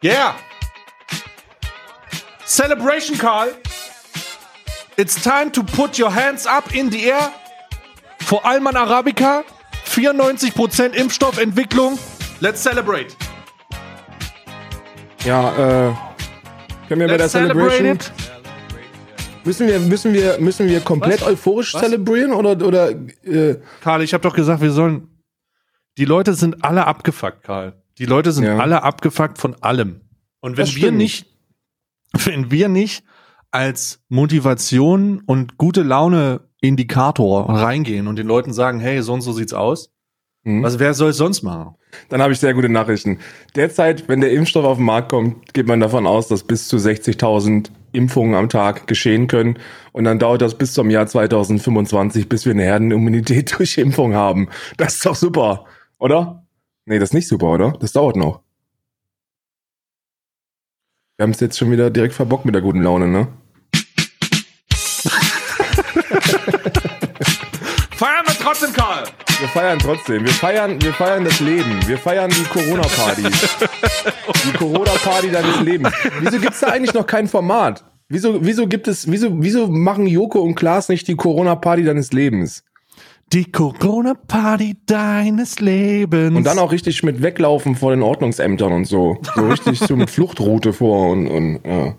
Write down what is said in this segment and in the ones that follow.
Yeah. Celebration, Karl. It's time to put your hands up in the air. For Alman Arabica, 94% Impfstoffentwicklung. Let's celebrate. Ja, äh, können wir bei der Let's Celebration, it. müssen wir, müssen wir, müssen wir komplett Was? euphorisch Was? zelebrieren oder, oder, äh, Karl, ich habe doch gesagt, wir sollen. Die Leute sind alle abgefuckt, Karl. Die Leute sind Ja. alle abgefuckt von allem. Und wenn Das wir stimmt. nicht, wenn wir nicht als Motivation und gute Laune Indikator reingehen und den Leuten sagen, hey, so und so sieht's aus, Hm. was wer soll es sonst machen? Dann habe ich sehr gute Nachrichten. Derzeit, wenn der Impfstoff auf den Markt kommt, geht man davon aus, dass bis zu 60.000 Impfungen am Tag geschehen können. Und dann dauert das bis zum Jahr 2025, bis wir eine Herdenimmunität durch Impfung haben. Das ist doch super, oder? Nee, das ist nicht super, oder? Das dauert noch. Wir haben es jetzt schon wieder direkt verbockt mit der guten Laune, ne? Feiern wir trotzdem, Karl! Wir feiern trotzdem. Wir feiern, wir feiern das Leben. Wir feiern die Corona-Party. die Corona-Party deines Lebens. Wieso gibt's da eigentlich noch kein Format? Wieso, wieso gibt es, wieso, wieso machen Joko und Klaas nicht die Corona-Party deines Lebens? Die Corona-Party deines Lebens. Und dann auch richtig mit weglaufen vor den Ordnungsämtern und so. So richtig so mit Fluchtroute vor und, und ja.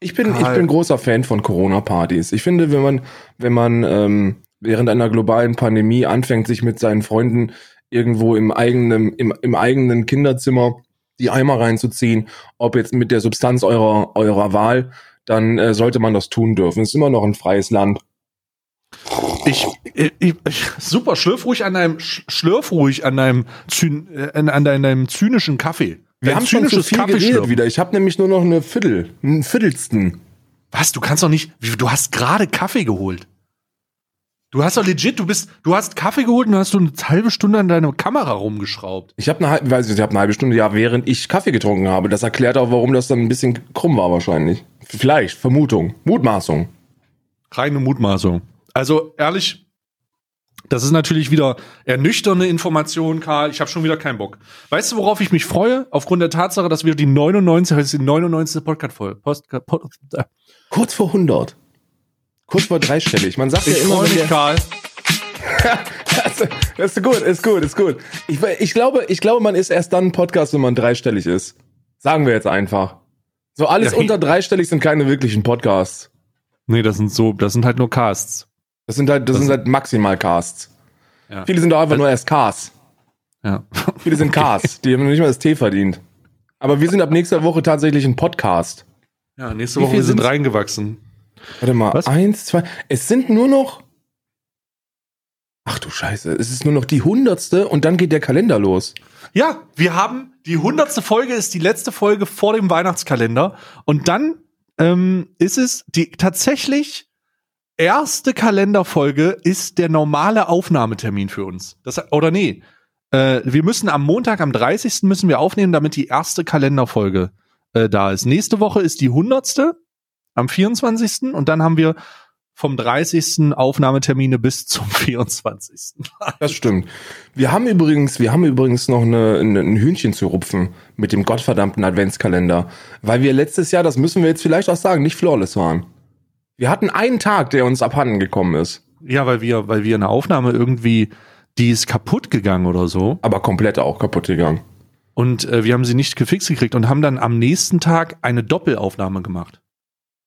Ich bin, ich bin großer Fan von Corona-Partys. Ich finde, wenn man, wenn man ähm, während einer globalen Pandemie anfängt, sich mit seinen Freunden irgendwo im eigenen, im, im eigenen Kinderzimmer die Eimer reinzuziehen, ob jetzt mit der Substanz eurer, eurer Wahl, dann äh, sollte man das tun dürfen. Es ist immer noch ein freies Land. Ich, ich, ich, super, schlürf ruhig an deinem, sch- schlürf ruhig an deinem, zyn, äh, an, an deinem zynischen Kaffee. Wir Dein haben schon zu zynisches viel Kaffeeschlürfen. geredet wieder. Ich habe nämlich nur noch eine Viertel, einen Viertelsten. Was? Du kannst doch nicht, du hast gerade Kaffee geholt. Du hast doch legit, du bist, du hast Kaffee geholt und hast du eine halbe Stunde an deiner Kamera rumgeschraubt. Ich habe eine, halbe- weiß nicht, ich habe eine halbe Stunde, ja, während ich Kaffee getrunken habe. Das erklärt auch, warum das dann ein bisschen krumm war wahrscheinlich. Vielleicht, Vermutung, Mutmaßung. Reine Mutmaßung. Also ehrlich, das ist natürlich wieder ernüchternde Information, Karl. Ich habe schon wieder keinen Bock. Weißt du, worauf ich mich freue? Aufgrund der Tatsache, dass wir die 99, heute ist die 99. Podcast-Folge. Post, Pod, äh, Kurz vor 100. Kurz vor dreistellig. Man sagt ich ja immer, freue mich, Karl. das, das ist gut, ist gut, ist gut. Ich, ich glaube, ich glaube, man ist erst dann ein Podcast, wenn man dreistellig ist. Sagen wir jetzt einfach. So alles Ja, unter dreistellig sind keine wirklichen Podcasts. Nee, das sind so, das sind halt nur Casts. Das sind halt, das, sind halt maximal Casts. Ja. Viele sind doch einfach nur erst Cars. Ja. Viele sind Cars. Die haben noch nicht mal das T verdient. Aber wir sind ab nächster Woche tatsächlich ein Podcast. Ja, nächste Woche wir sind sind's? reingewachsen. Warte mal, Was? eins, zwei. Es sind nur noch. Ach du Scheiße, es ist nur noch die hundertste und dann geht der Kalender los. Ja, wir haben die hundertste Folge ist die letzte Folge vor dem Weihnachtskalender und dann ähm, ist es die tatsächlich erste Kalenderfolge ist der normale Aufnahmetermin für uns. Das oder nee, äh, wir müssen am Montag am 30. müssen wir aufnehmen, damit die erste Kalenderfolge äh, da ist. Nächste Woche ist die hundertste am 24. und dann haben wir vom 30. Aufnahmetermine bis zum 24. Das stimmt. Wir haben übrigens, wir haben übrigens noch eine, eine, ein Hühnchen zu rupfen mit dem gottverdammten Adventskalender, weil wir letztes Jahr, das müssen wir jetzt vielleicht auch sagen, nicht flawless waren. Wir hatten einen Tag, der uns abhanden gekommen ist, Ja, weil wir, weil wir eine Aufnahme irgendwie, die ist kaputt gegangen oder so. aber komplett auch kaputt gegangen. Und äh, wir haben sie nicht gefixt gekriegt und haben dann am nächsten Tag eine Doppelaufnahme gemacht.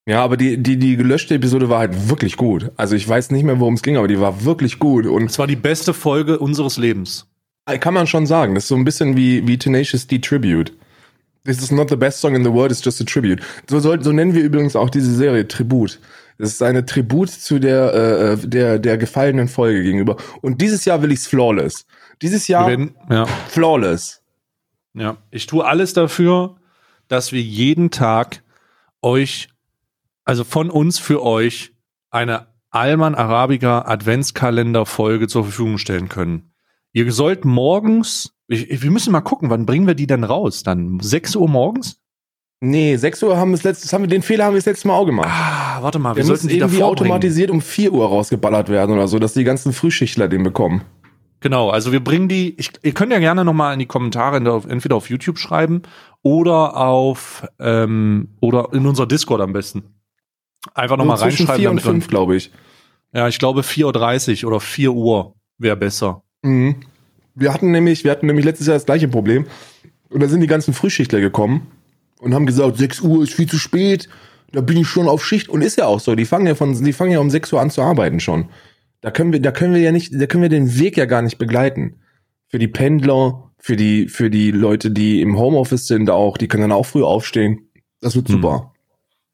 Ja, aber die, die, die gelöschte Episode war halt wirklich gut. Also ich weiß nicht mehr, worum es ging, aber die war wirklich gut und Es war die beste Folge unseres Lebens. Kann man schon sagen. Das ist so ein bisschen wie, wie Tenacious D Tribute. This is not the best song in the world, it's just a tribute. So, soll, so nennen wir übrigens auch diese Serie Tribut. Das ist eine Tribut zu der, äh, der, der gefallenen Folge gegenüber. Und dieses Jahr will ich's flawless. Dieses Jahr werden, ja, flawless. ja. Ich tue alles dafür, dass wir jeden Tag euch, also von uns für euch, eine Alman Arabica Adventskalender Folge zur Verfügung stellen können. Ihr sollt morgens, ich, ich- wir müssen mal gucken, wann bringen wir die denn raus? Dann 6 Uhr morgens? Nee, 6 Uhr haben wir das letzte, haben wir, den Fehler haben wir das letzte Mal auch gemacht. Ah, warte mal, wir Der sollten muss die irgendwie davor bringen. automatisiert um 4 Uhr rausgeballert werden oder so, dass die ganzen Frühschichtler den bekommen. Genau, also wir bringen die, ich, ihr könnt ja gerne nochmal in die Kommentare entweder auf YouTube schreiben oder auf ähm, oder in unser Discord am besten. Einfach nochmal So zwischen reinschreiben. vier und damit wir- fünf, glaube ich. Ja, ich glaube 4.30 Uhr oder 4 Uhr wäre besser. Mhm. Wir hatten nämlich, wir hatten nämlich letztes Jahr das gleiche Problem. Und da sind die ganzen Frühschichtler gekommen und haben gesagt, 6 Uhr ist viel zu spät, da bin ich schon auf Schicht. Und ist ja auch so, die fangen ja von, die fangen ja um 6 Uhr an zu arbeiten schon. Da können wir, da können wir ja nicht, da können wir den Weg ja gar nicht begleiten. Für die Pendler, für die, für die Leute, die im Homeoffice sind auch, die können dann auch früh aufstehen. Das wird Hm. super.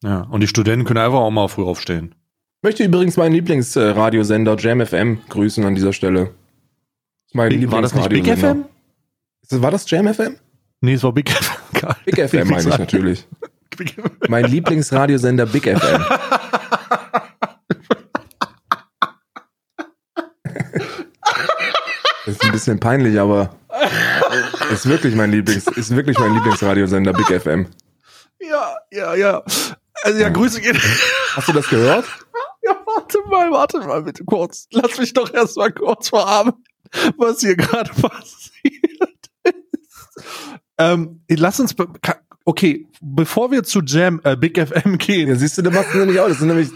Ja, und die Studenten können einfach auch mal früh aufstehen. Möchte übrigens meinen Lieblingsradiosender Jam FM grüßen an dieser Stelle. Mein War das nicht Big. FM? Ist das- War das Jam FM? Nee, es war Big FM. Big FM meine ich natürlich. Mein Lieblingsradiosender Big FM. Das ist ein bisschen peinlich, aber ist wirklich mein Lieblings, ist wirklich mein Lieblingsradiosender Big FM. Ja, ja, ja. Also ja, Grüße gehen. Hast du das gehört? Ja, warte mal, warte mal bitte kurz. Lass mich doch erst mal kurz verarbeiten, was hier gerade passiert ist. Ähm, lass uns, okay, bevor wir zu Jam, äh, Big FM gehen. Ja, siehst du, da machst du nämlich auch. Das sind nämlich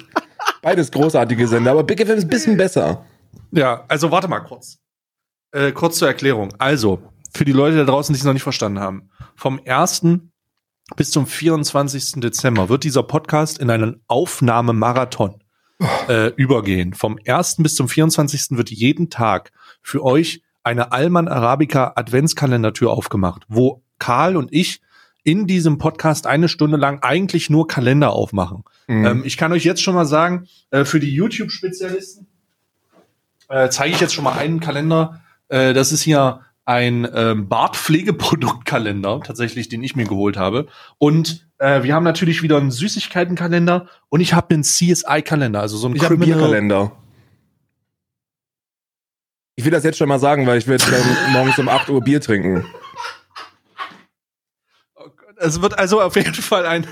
beides großartige Sender, aber Big FM ist ein bisschen besser. Ja, also warte mal kurz. Äh, kurz zur Erklärung. Also, für die Leute da draußen, die es noch nicht verstanden haben. Vom 1. bis zum 24. Dezember wird dieser Podcast in einen Aufnahmemarathon äh, übergehen. Vom 1. bis zum 24. wird jeden Tag für euch eine Alman Arabica Adventskalendertür aufgemacht, wo Karl und ich in diesem Podcast eine Stunde lang eigentlich nur Kalender aufmachen. Mhm. Ähm, ich kann euch jetzt schon mal sagen, äh, für die YouTube-Spezialisten äh, zeige ich jetzt schon mal einen Kalender. Äh, das ist hier ein ähm, Bartpflegeproduktkalender, tatsächlich, den ich mir geholt habe. Und äh, wir haben natürlich wieder einen Süßigkeitenkalender und ich habe einen CSI-Kalender, also so einen Bierkalender. Ich will das jetzt schon mal sagen, weil ich werde morgens um 8 Uhr Bier trinken. Es wird also auf jeden Fall ein,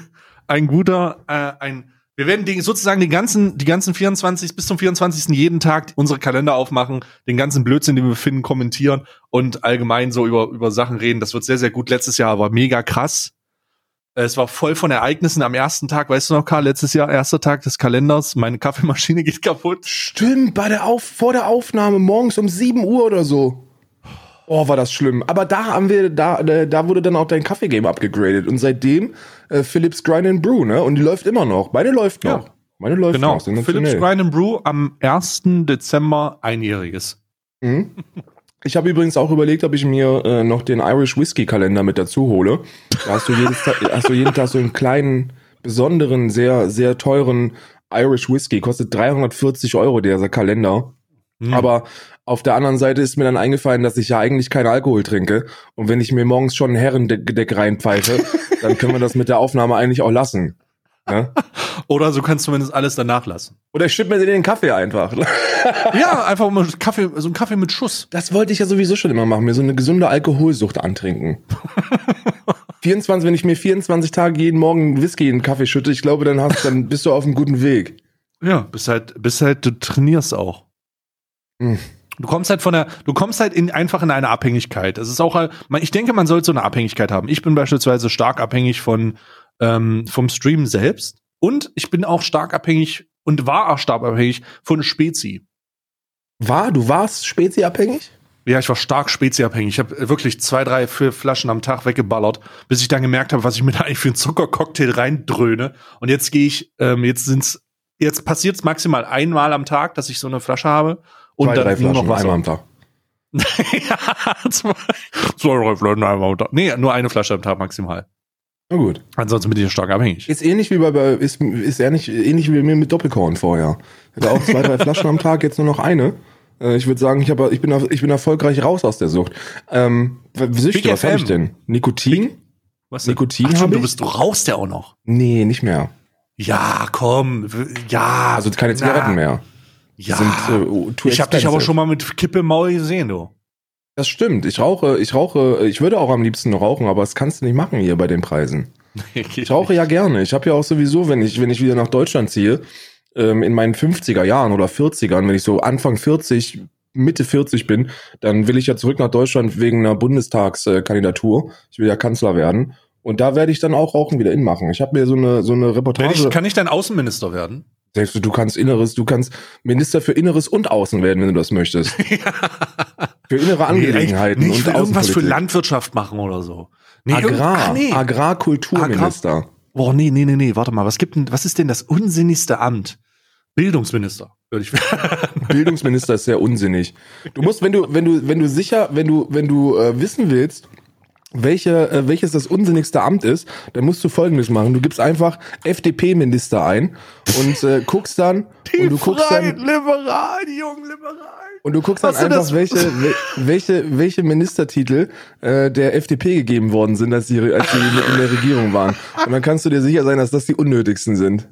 ein guter, äh, ein, wir werden den, sozusagen den ganzen, die ganzen 24 bis zum 24. jeden Tag unsere Kalender aufmachen, den ganzen Blödsinn, den wir finden, kommentieren und allgemein so über, über Sachen reden. Das wird sehr, sehr gut. Letztes Jahr war mega krass. Es war voll von Ereignissen am ersten Tag. Weißt du noch, Karl, letztes Jahr, erster Tag des Kalenders. Meine Kaffeemaschine geht kaputt. Stimmt, bei der Auf vor der Aufnahme morgens um 7 Uhr oder so. Oh, war das schlimm. Aber da haben wir, da, äh, da wurde dann auch dein Kaffeegame abgegradet. Und seitdem äh, Philips Grind and Brew, ne? Und die läuft immer noch. Meine läuft Ja. noch. Meine läuft Genau. noch. Philips. Grind and Brew am 1. Dezember einjähriges. Mhm. Ich habe übrigens auch überlegt, ob ich mir äh, noch den Irish Whiskey Kalender mit dazu hole. Da hast du, jedes hast du jeden Tag so einen kleinen, besonderen, sehr, sehr teuren Irish Whiskey. Kostet 340 Euro, dieser Kalender. Hm. Aber auf der anderen Seite ist mir dann eingefallen, dass ich ja eigentlich keinen Alkohol trinke. Und wenn ich mir morgens schon ein Herrengedeck reinpfeife, dann können wir das mit der Aufnahme eigentlich auch lassen. Ne? Oder so kannst du zumindest alles danach lassen. Oder ich schütte mir den in den Kaffee einfach. ja, einfach mal Kaffee, so ein Kaffee mit Schuss. Das wollte ich ja sowieso schon immer machen, mir so eine gesunde Alkoholsucht antrinken. 24, wenn ich mir 24 Tage jeden Morgen Whisky in den Kaffee schütte, ich glaube, dann hast, dann bist du auf einem guten Weg. Ja, bist halt, bist halt, du trainierst auch. Hm. Du kommst halt von der, du kommst halt in, einfach in eine Abhängigkeit. Es ist auch, halt- ich denke, man sollte so eine Abhängigkeit haben. Ich bin beispielsweise stark abhängig von, ähm, vom Stream selbst. Und ich bin auch stark abhängig und war auch stark abhängig von Spezi. War, du warst Spezi-abhängig? Ja, ich war stark Spezi-abhängig. Ich habe wirklich zwei, drei, vier Flaschen am Tag weggeballert, bis ich dann gemerkt habe, was ich mir da eigentlich für einen Zuckercocktail reindröhne. Und jetzt gehe ich, ähm, jetzt sind's, jetzt passiert's maximal einmal am Tag, dass ich so eine Flasche habe. Und Zwei, dann drei nur Flaschen, noch Wasser. einmal am Tag. ja, zwei, zwei, drei Flaschen einmal am Tag. Nee, nur eine Flasche am Tag maximal. Na gut. Ansonsten bin ich stark abhängig. Ist ähnlich wie bei, bei ist, ist ähnlich, ähnlich wie bei mir mit Doppelkorn vorher. Hatte auch zwei, drei Flaschen am Tag, jetzt nur noch eine. Äh, Ich würde sagen, ich, hab, ich, bin, ich bin erfolgreich raus aus der Sucht. Ähm, Süchte, Big was habe ich denn? Nikotin? Was denn? Nikotin Ach, hab du bist, du rauchst ja auch noch. Nee, nicht mehr. Ja, komm, ja. Also keine Zigaretten na, mehr. Ja. Sind, äh, ich habe dich aber schon mal mit Kippe im Maul gesehen, du. Das stimmt. Ich rauche, ich rauche, ich würde auch am liebsten rauchen, aber das kannst du nicht machen hier bei den Preisen. Ich rauche ja gerne. Ich habe ja auch sowieso, wenn ich, wenn ich wieder nach Deutschland ziehe, ähm, in meinen 50er Jahren oder 40ern, wenn ich so Anfang 40, Mitte 40 bin, dann will ich ja zurück nach Deutschland wegen einer Bundestagskandidatur. Ich will ja Kanzler werden. Und da werde ich dann auch Rauchen wieder inmachen. Ich habe mir so eine, so eine Reportage. Ich, kann ich dann Außenminister werden? Du kannst Inneres, du kannst Minister für Inneres und Außen werden, wenn du das möchtest. für innere Angelegenheiten nee, ich will und irgendwas für Landwirtschaft machen oder so. Nee, Agrar, nee. Agrarkulturminister. Agrar oh, nee, nee, nee, nee, warte mal, was gibt denn, was ist denn das unsinnigste Amt? Bildungsminister, würde ich Bildungsminister ist sehr unsinnig. Du musst, wenn du, wenn du, wenn du sicher, wenn du, wenn du äh, wissen willst, welche, äh, welches das unsinnigste Amt ist, dann musst du folgendes machen. Du gibst einfach FDP-Minister ein und äh, guckst dann die und du guckst dann liberal, die jungen Liberalen. Und du guckst dann Hast einfach, welche, welche, welche Ministertitel äh, der FDP gegeben worden sind, als die, als die in der Regierung waren. Und dann kannst du dir sicher sein, dass das die unnötigsten sind.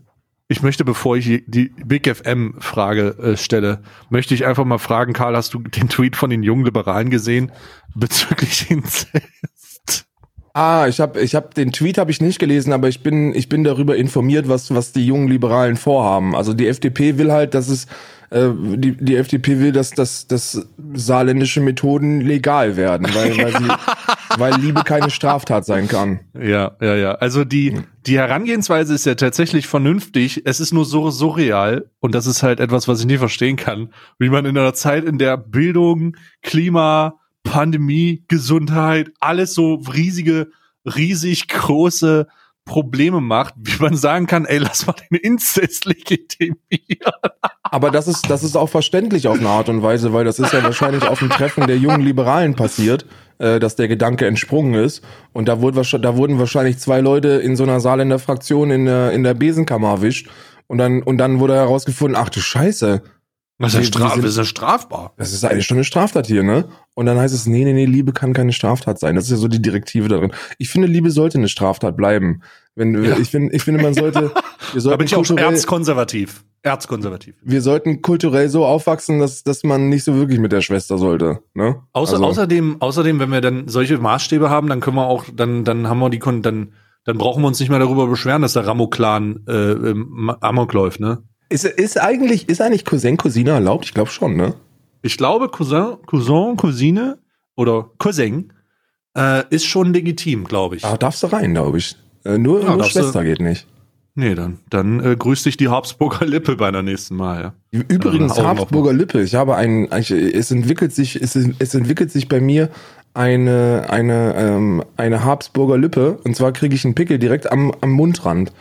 Ich möchte, bevor ich die Big FM Frage äh, stelle, möchte ich einfach mal fragen, Karl, hast du den Tweet von den jungen Liberalen gesehen bezüglich Inzest? Ah, ich habe ich hab den Tweet habe ich nicht gelesen, aber ich bin ich bin darüber informiert, was was die jungen Liberalen vorhaben. Also die FDP will halt, dass es äh, die die FDP will, dass dass dass saarländische Methoden legal werden, weil weil sie weil Liebe keine Straftat sein kann. Ja, ja, ja. Also die die Herangehensweise ist ja tatsächlich vernünftig. Es ist nur so surreal und das ist halt etwas, was ich nie verstehen kann, wie man in einer Zeit, in der Bildung, Klima Pandemie, Gesundheit, alles so riesige, riesig große Probleme macht, wie man sagen kann, ey, lass mal den Inzest legitimieren. Aber das ist, das ist auch verständlich auf eine Art und Weise, weil das ist ja wahrscheinlich auf dem Treffen der jungen Liberalen passiert, äh, dass der Gedanke entsprungen ist. Und da, wurde, da wurden wahrscheinlich zwei Leute in so einer Saarländer Fraktion in der, in der Besenkammer erwischt. Und dann, und dann wurde herausgefunden, ach du Scheiße, das ist, ja straf, sind, ist ja strafbar. Das ist eigentlich schon eine Straftat hier, ne? Und dann heißt es, nee, nee, nee, Liebe kann keine Straftat sein. Das ist ja so die Direktive darin. Ich finde, Liebe sollte eine Straftat bleiben. Wenn, ja. ich finde, ich finde, man sollte, wir sollten da bin ich auch erzkonservativ. Erzkonservativ. Wir sollten kulturell so aufwachsen, dass, dass man nicht so wirklich mit der Schwester sollte, ne? Außer, also. außerdem, außerdem, wenn wir dann solche Maßstäbe haben, dann können wir auch, dann, dann haben wir die, dann, dann brauchen wir uns nicht mehr darüber beschweren, dass der Ramo-Clan äh, Amok läuft, ne? Ist, ist eigentlich, ist eigentlich Cousin, Cousine erlaubt? Ich glaube schon, ne? Ich glaube, Cousin, Cousin, Cousine oder Cousin äh, ist schon legitim, glaube ich. Aber darfst du rein, glaube ich. Äh, nur ja, nur Schwester du, geht nicht. Nee, dann, dann äh, grüßt dich die Habsburger Lippe bei der nächsten Mal. Ja. Übrigens, Habsburger Lippe, ich habe ein, es entwickelt sich, es, es entwickelt sich bei mir eine, eine, ähm, eine Habsburger Lippe und zwar kriege ich einen Pickel direkt am, am Mundrand.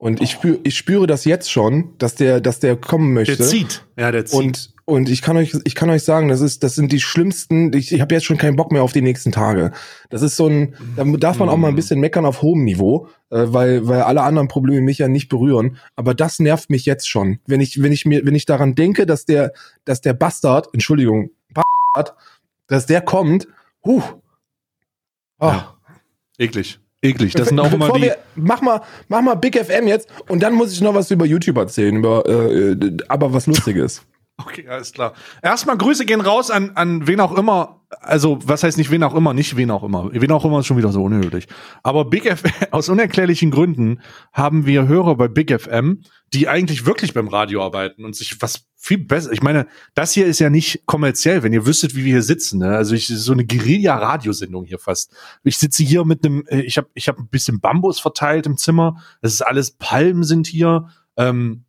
Und ich spüre, ich spüre das jetzt schon, dass der, dass der kommen möchte. Der zieht. Ja, der zieht. Und, und ich kann euch, ich kann euch sagen, das ist, das sind die schlimmsten. Ich, ich habe jetzt schon keinen Bock mehr auf die nächsten Tage. Das ist so ein, da darf man auch mal ein bisschen meckern auf hohem Niveau, äh, weil, weil alle anderen Probleme mich ja nicht berühren. Aber das nervt mich jetzt schon, wenn ich, wenn ich mir, wenn ich daran denke, dass der, dass der Bastard, Entschuldigung, Bastard, dass der kommt. Huh. Oh. Ja. Eklig. Eklig. Das sind auch immer die. Wir, mach mal, mach mal Big FM jetzt und dann muss ich noch was über YouTube erzählen, über, äh, aber was Lustiges. Okay, alles klar. Erstmal Grüße gehen raus an, an wen auch immer. Also, was heißt nicht wen auch immer, nicht wen auch immer. Wen auch immer ist schon wieder so unnötig. Aber Big FM, aus unerklärlichen Gründen haben wir Hörer bei Big FM, die eigentlich wirklich beim Radio arbeiten und sich was viel besser. Ich meine, das hier ist ja nicht kommerziell, wenn ihr wüsstet, wie wir hier sitzen. Ne? Also ich so eine Guerilla-Radiosendung hier fast. Ich sitze hier mit einem, äh, ich habe ich hab ein bisschen Bambus verteilt im Zimmer. Das ist alles Palmen sind hier. Ähm,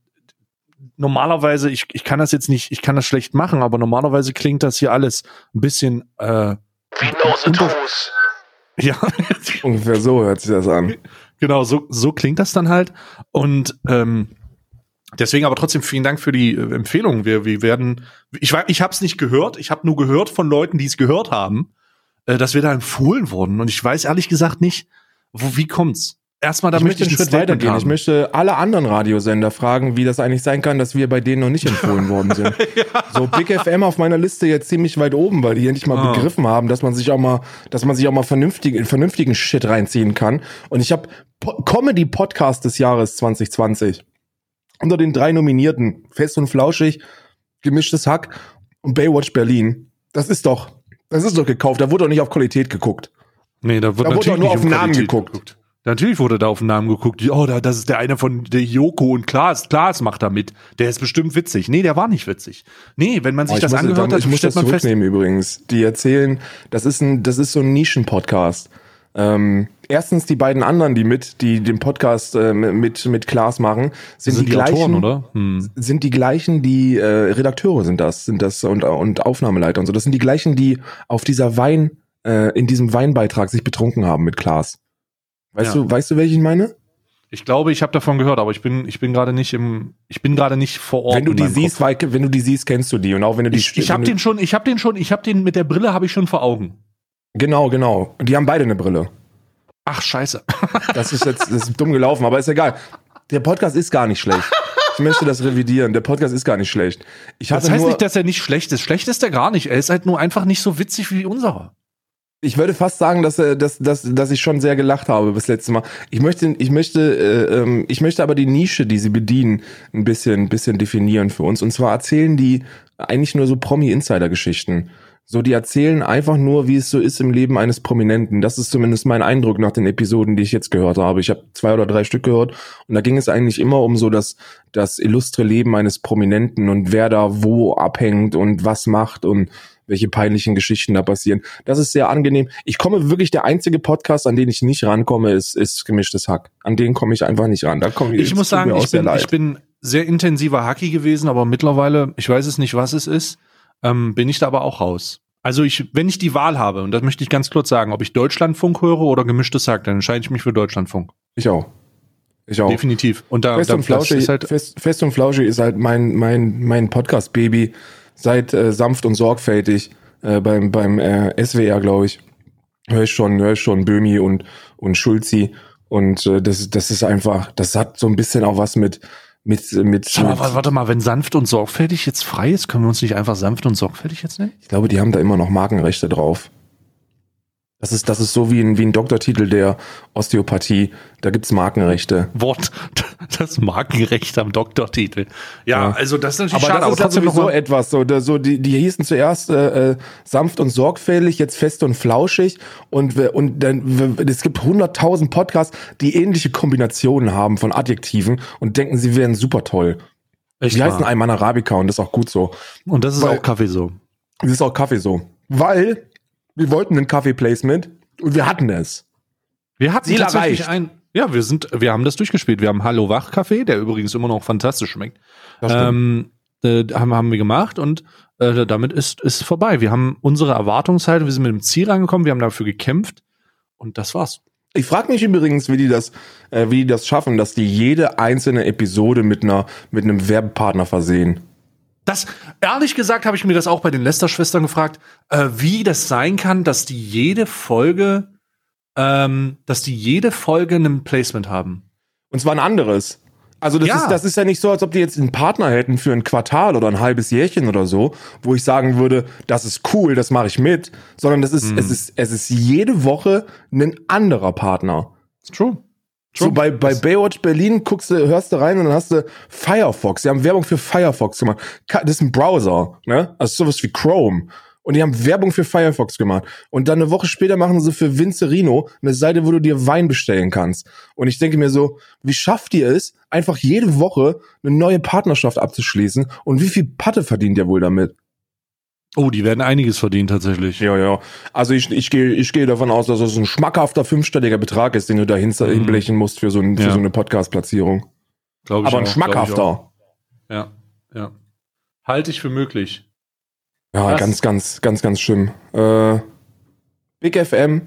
normalerweise, ich, ich kann das jetzt nicht, ich kann das schlecht machen, aber normalerweise klingt das hier alles ein bisschen äh, wie Nosetoes. Ja. Ungefähr so hört sich das an. Genau, so, so klingt das dann halt. Und ähm, Deswegen aber trotzdem vielen Dank für die äh, Empfehlung. Wir, wir werden, ich, ich habe es nicht gehört, ich habe nur gehört von Leuten, die es gehört haben, äh, dass wir da empfohlen wurden. Und ich weiß ehrlich gesagt nicht, wo, wie kommt's? Erstmal, da ich möchte ich einen Schritt weitergehen. Haben. Ich möchte alle anderen Radiosender fragen, wie das eigentlich sein kann, dass wir bei denen noch nicht empfohlen worden sind. ja. So Big FM auf meiner Liste jetzt ziemlich weit oben, weil die endlich mal ah. begriffen haben, dass man sich auch mal, dass man sich auch mal vernünftig, vernünftigen Shit reinziehen kann. Und ich habe Comedy Podcast des Jahres 2020 unter den drei Nominierten, Fest und Flauschig, Gemischtes Hack und Baywatch Berlin. Das ist doch, das ist doch gekauft. Da wurde doch nicht auf Qualität geguckt. Nee, da wurde, da wurde doch nur auf den Namen geguckt. geguckt. Natürlich wurde da auf den Namen geguckt. Oh, da, das ist der eine von der Joko und Klaas. Klaas macht da mit. Der ist bestimmt witzig. Nee, der war nicht witzig. Nee, wenn man sich oh, das angehört hat, ich muss das zurücknehmen fest. übrigens. Die erzählen, das ist ein, das ist so ein Nischen-Podcast. Ähm, erstens die beiden anderen, die mit, die den Podcast äh, mit mit Klaas machen, sind, sind die, gleichen, Autoren, oder? Hm. sind die gleichen, die äh, Redakteure sind das, sind das und und Aufnahmeleiter und so. Das sind die gleichen, die auf dieser Wein äh, in diesem Weinbeitrag sich betrunken haben mit Klaas. Weißt Ja. du, weißt du, welchen ich meine? Ich glaube, ich habe davon gehört, aber ich bin, ich bin gerade nicht im, ich bin gerade nicht vor Ort. wenn du die siehst, Kopf. Weike, wenn du die siehst, kennst du die und auch wenn du die ich, ich habe den schon, ich habe den schon, ich habe den mit der Brille habe ich schon vor Augen. Genau, genau. Die haben beide eine Brille. Ach Scheiße. Das ist jetzt das ist dumm gelaufen, aber ist egal. Der Podcast ist gar nicht schlecht. Ich möchte das revidieren. Der Podcast ist gar nicht schlecht. Das heißt nicht, dass er nicht schlecht ist. Schlecht ist er gar nicht. Er ist halt nur einfach nicht so witzig wie unserer. ich würde fast sagen, dass, dass, dass, dass ich schon sehr gelacht habe bis letztes Mal. Ich möchte, ich möchte, äh, ähm, ich möchte aber die Nische, die sie bedienen, ein bisschen, ein bisschen definieren für uns. Und zwar erzählen die eigentlich nur so Promi-Insider-Geschichten. So, die erzählen einfach nur, wie es so ist im Leben eines Prominenten. Das ist zumindest mein Eindruck nach den Episoden, die ich jetzt gehört habe. Ich habe zwei oder drei Stück gehört und da ging es eigentlich immer um so das, das illustre Leben eines Prominenten und wer da wo abhängt und was macht und welche peinlichen Geschichten da passieren. Das ist sehr angenehm. Ich komme wirklich, der einzige Podcast, an den ich nicht rankomme, ist, ist gemischtes Hack. An den komme ich einfach nicht ran. Da komme Ich muss tut sagen, ich bin, ich bin sehr intensiver Hacky gewesen, aber mittlerweile, ich weiß es nicht, was es ist, ähm, bin ich da aber auch raus. Also ich, wenn ich die Wahl habe, und das möchte ich ganz kurz sagen, ob ich Deutschlandfunk höre oder gemischtes Hack, dann entscheide ich mich für Deutschlandfunk. Ich auch. Ich auch. Definitiv. Und da, Fest da und Flauschig ist halt, Fest, Fest und Flauschig ist halt mein, mein, mein Podcast-Baby seit äh, sanft und sorgfältig äh, beim, beim äh, SWR, glaube ich. Hör ich schon, hör ich schon Böhmi und, und Schulzi. Und äh, das, das ist einfach, das hat so ein bisschen auch was mit, mit, mit, mal, mit warte, warte mal, wenn sanft und sorgfältig jetzt frei ist, können wir uns nicht einfach sanft und sorgfältig jetzt nennen? ich glaube, die haben da immer noch Markenrechte drauf. Das ist, das ist so wie ein, wie ein Doktortitel der Osteopathie. Da gibt's Markenrechte. Wort, das Markenrecht am Doktortitel. Ja, Ja. also das ist natürlich Aber schade, das ist trotzdem noch sowieso etwas. So, da, so die, die hießen zuerst äh, äh, sanft und sorgfältig, jetzt fest und flauschig. Und, und dann, es gibt hunderttausend Podcasts, die ähnliche Kombinationen haben von Adjektiven und denken, sie wären super toll. Echt Die heißen. Ayman Arabica und das ist auch gut so. Und das ist weil- auch Kaffee so. Das ist auch Kaffee so. Weil wir wollten ein Kaffee-Placement und wir hatten es. Wir hatten Ziel tatsächlich erreicht. ein, ja, wir sind, wir haben das durchgespielt. Wir haben Hallo Wach Kaffee, der übrigens immer noch fantastisch schmeckt. Das stimmt. Ähm, äh, haben, haben wir gemacht und äh, damit ist ist vorbei. Wir haben unsere Erwartungshaltung, wir sind mit dem Ziel rangekommen, wir haben dafür gekämpft und das war's. Ich frage mich übrigens, wie die das, äh, wie die das schaffen, dass die jede einzelne Episode mit einer, mit einem Werbepartner versehen. Das, ehrlich gesagt, habe ich mir das auch bei den Lester-Schwestern gefragt, äh, wie das sein kann, dass die jede Folge, ähm, dass die jede Folge ein Placement haben. Und zwar ein anderes. Also das, Ja. ist, das ist ja nicht so, als ob die jetzt einen Partner hätten für ein Quartal oder ein halbes Jährchen oder so, wo ich sagen würde, das ist cool, das mache ich mit, sondern das ist, es ist, es ist jede Woche ein anderer Partner. True. So bei, bei Baywatch Berlin guckst du, hörst du rein und dann hast du Firefox. Die haben Werbung für Firefox gemacht. Das ist ein Browser, ne? Also sowas wie Chrome. Und die haben Werbung für Firefox gemacht. Und dann eine Woche später machen sie für Vincerino eine Seite, wo du dir Wein bestellen kannst. Und ich denke mir so, wie schafft ihr es, einfach jede Woche eine neue Partnerschaft abzuschließen? Und wie viel Patte verdient ihr wohl damit? Oh, die werden einiges verdienen tatsächlich. Ja, ja. Also ich, ich gehe ich gehe davon aus, dass es ein schmackhafter fünfstelliger Betrag ist, den du da hin- hinblechen musst für so, ein, für Ja. so eine Podcast-Platzierung. Glaub ich Aber ein auch, auch. schmackhafter. Ja, ja. Halte ich für möglich. Ja, Was? ganz, ganz, ganz, ganz schlimm. Äh, Big FM,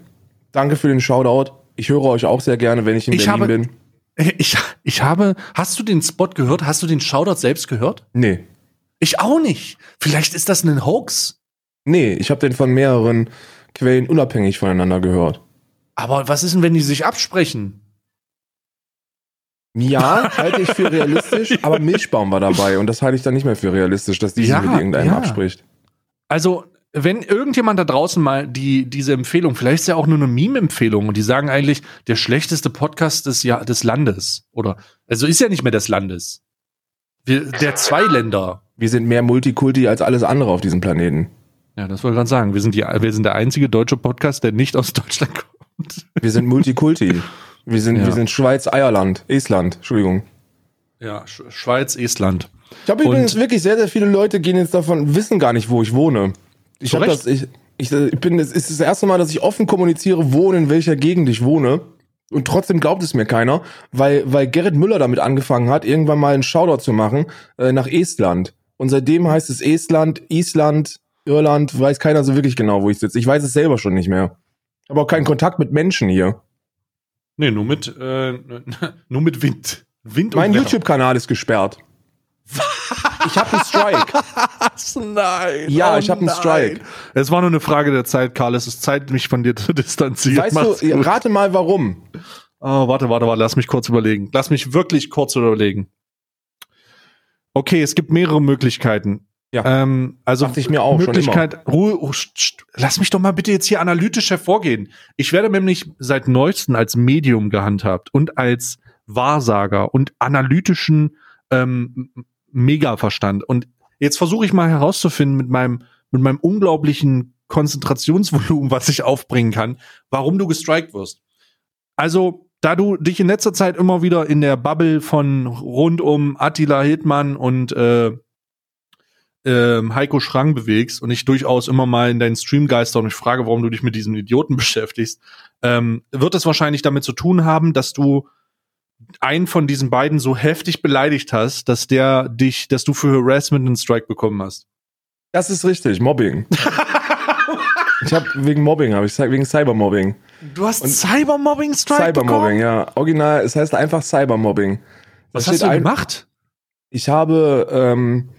danke für den Shoutout. Ich höre euch auch sehr gerne, wenn ich in Ich Berlin habe- bin. Ich, ich habe, hast du den Spot gehört? Hast du den Shoutout selbst gehört? Nee. Ich auch nicht. Vielleicht ist das ein Hoax. Nee, ich habe den von mehreren Quellen unabhängig voneinander gehört. Aber was ist denn, wenn die sich absprechen? Ja, halte ich für realistisch, aber Milchbaum war dabei und das halte ich dann nicht mehr für realistisch, dass die Ja, sich mit irgendeinem ja. abspricht. Also, wenn irgendjemand da draußen mal die, diese Empfehlung, vielleicht ist ja auch nur eine Meme-Empfehlung und die sagen eigentlich, der schlechteste Podcast des, ja, des Landes. Oder, also ist ja nicht mehr des Landes. Wir, der zwei Länder. Wir sind mehr Multikulti als alles andere auf diesem Planeten. Ja, das wollte ich gerade sagen. Wir sind, die, wir sind der einzige deutsche Podcast, der nicht aus Deutschland kommt. Wir sind Multikulti. Wir sind, Ja. wir sind Schweiz, Eierland, Estland, Entschuldigung. Ja, Sch Schweiz, Estland. Ich habe übrigens wirklich sehr, sehr viele Leute gehen jetzt davon, wissen gar nicht, wo ich wohne. Ich habe das, ich, Ich, ich bin, es ist das erste Mal, dass ich offen kommuniziere, wo und in welcher Gegend ich wohne. Und trotzdem glaubt es mir keiner, weil, weil Gerrit Müller damit angefangen hat, irgendwann mal einen Shoutout zu machen äh, nach Estland. Und seitdem heißt es Estland, Island, Irland, weiß keiner so wirklich genau, wo ich sitze. Ich weiß es selber schon nicht mehr. Aber auch keinen Kontakt mit Menschen hier. Nee, nur mit, äh, nur mit Wind. Wind Mein Wetter. YouTube-Kanal ist gesperrt. ich habe einen Strike. Was? Nein. Ja, Oh ich hab einen. Strike. Es war nur eine Frage der Zeit, Karl. Es ist Zeit, mich von dir zu distanzieren. Weißt Mach's du, gut. rate mal warum. Oh, warte, warte, warte. Lass mich kurz überlegen. Lass mich wirklich kurz überlegen. Okay, es gibt mehrere Möglichkeiten. Ja. Ähm, also Dachte ich mir auch, Möglichkeit. Ruhe, oh, lass mich doch mal bitte jetzt hier analytisch hervorgehen. Ich werde nämlich seit neuestem als Medium gehandhabt und als Wahrsager und analytischen ähm, Megaverstand. Und jetzt versuche ich mal herauszufinden mit meinem mit meinem unglaublichen Konzentrationsvolumen, was ich aufbringen kann, warum du gestrikt wirst. Also, da du dich in letzter Zeit immer wieder in der Bubble von rund um Attila Hildmann und äh, ähm, Heiko Schrang bewegst und ich durchaus immer mal in deinen Stream geister und ich frage, warum du dich mit diesem Idioten beschäftigst, ähm, wird es wahrscheinlich damit zu tun haben, dass du einen von diesen beiden so heftig beleidigt hast, dass der dich, dass du für Harassment einen Strike bekommen hast. Das ist richtig, Mobbing. ich habe wegen Mobbing, habe ich wegen Cybermobbing. Du hast Cybermobbing Strike Cybermobbing, bekommen? ja. Original, es heißt einfach Cybermobbing. Was hast du gemacht? Ich habe ähm,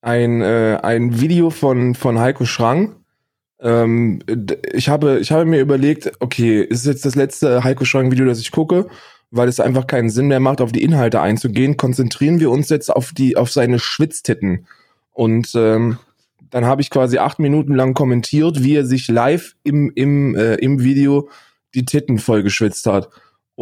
ein, äh, ein Video von, von Heiko Schrang. Ähm, ich, habe, ich habe mir überlegt, okay, ist jetzt das letzte Heiko Schrang-Video, das ich gucke, weil es einfach keinen Sinn mehr macht, auf die Inhalte einzugehen. Konzentrieren wir uns jetzt auf die, auf seine Schwitztitten. Und ähm, dann habe ich quasi acht Minuten lang kommentiert, wie er sich live im, im, äh, im Video die Titten voll geschwitzt hat.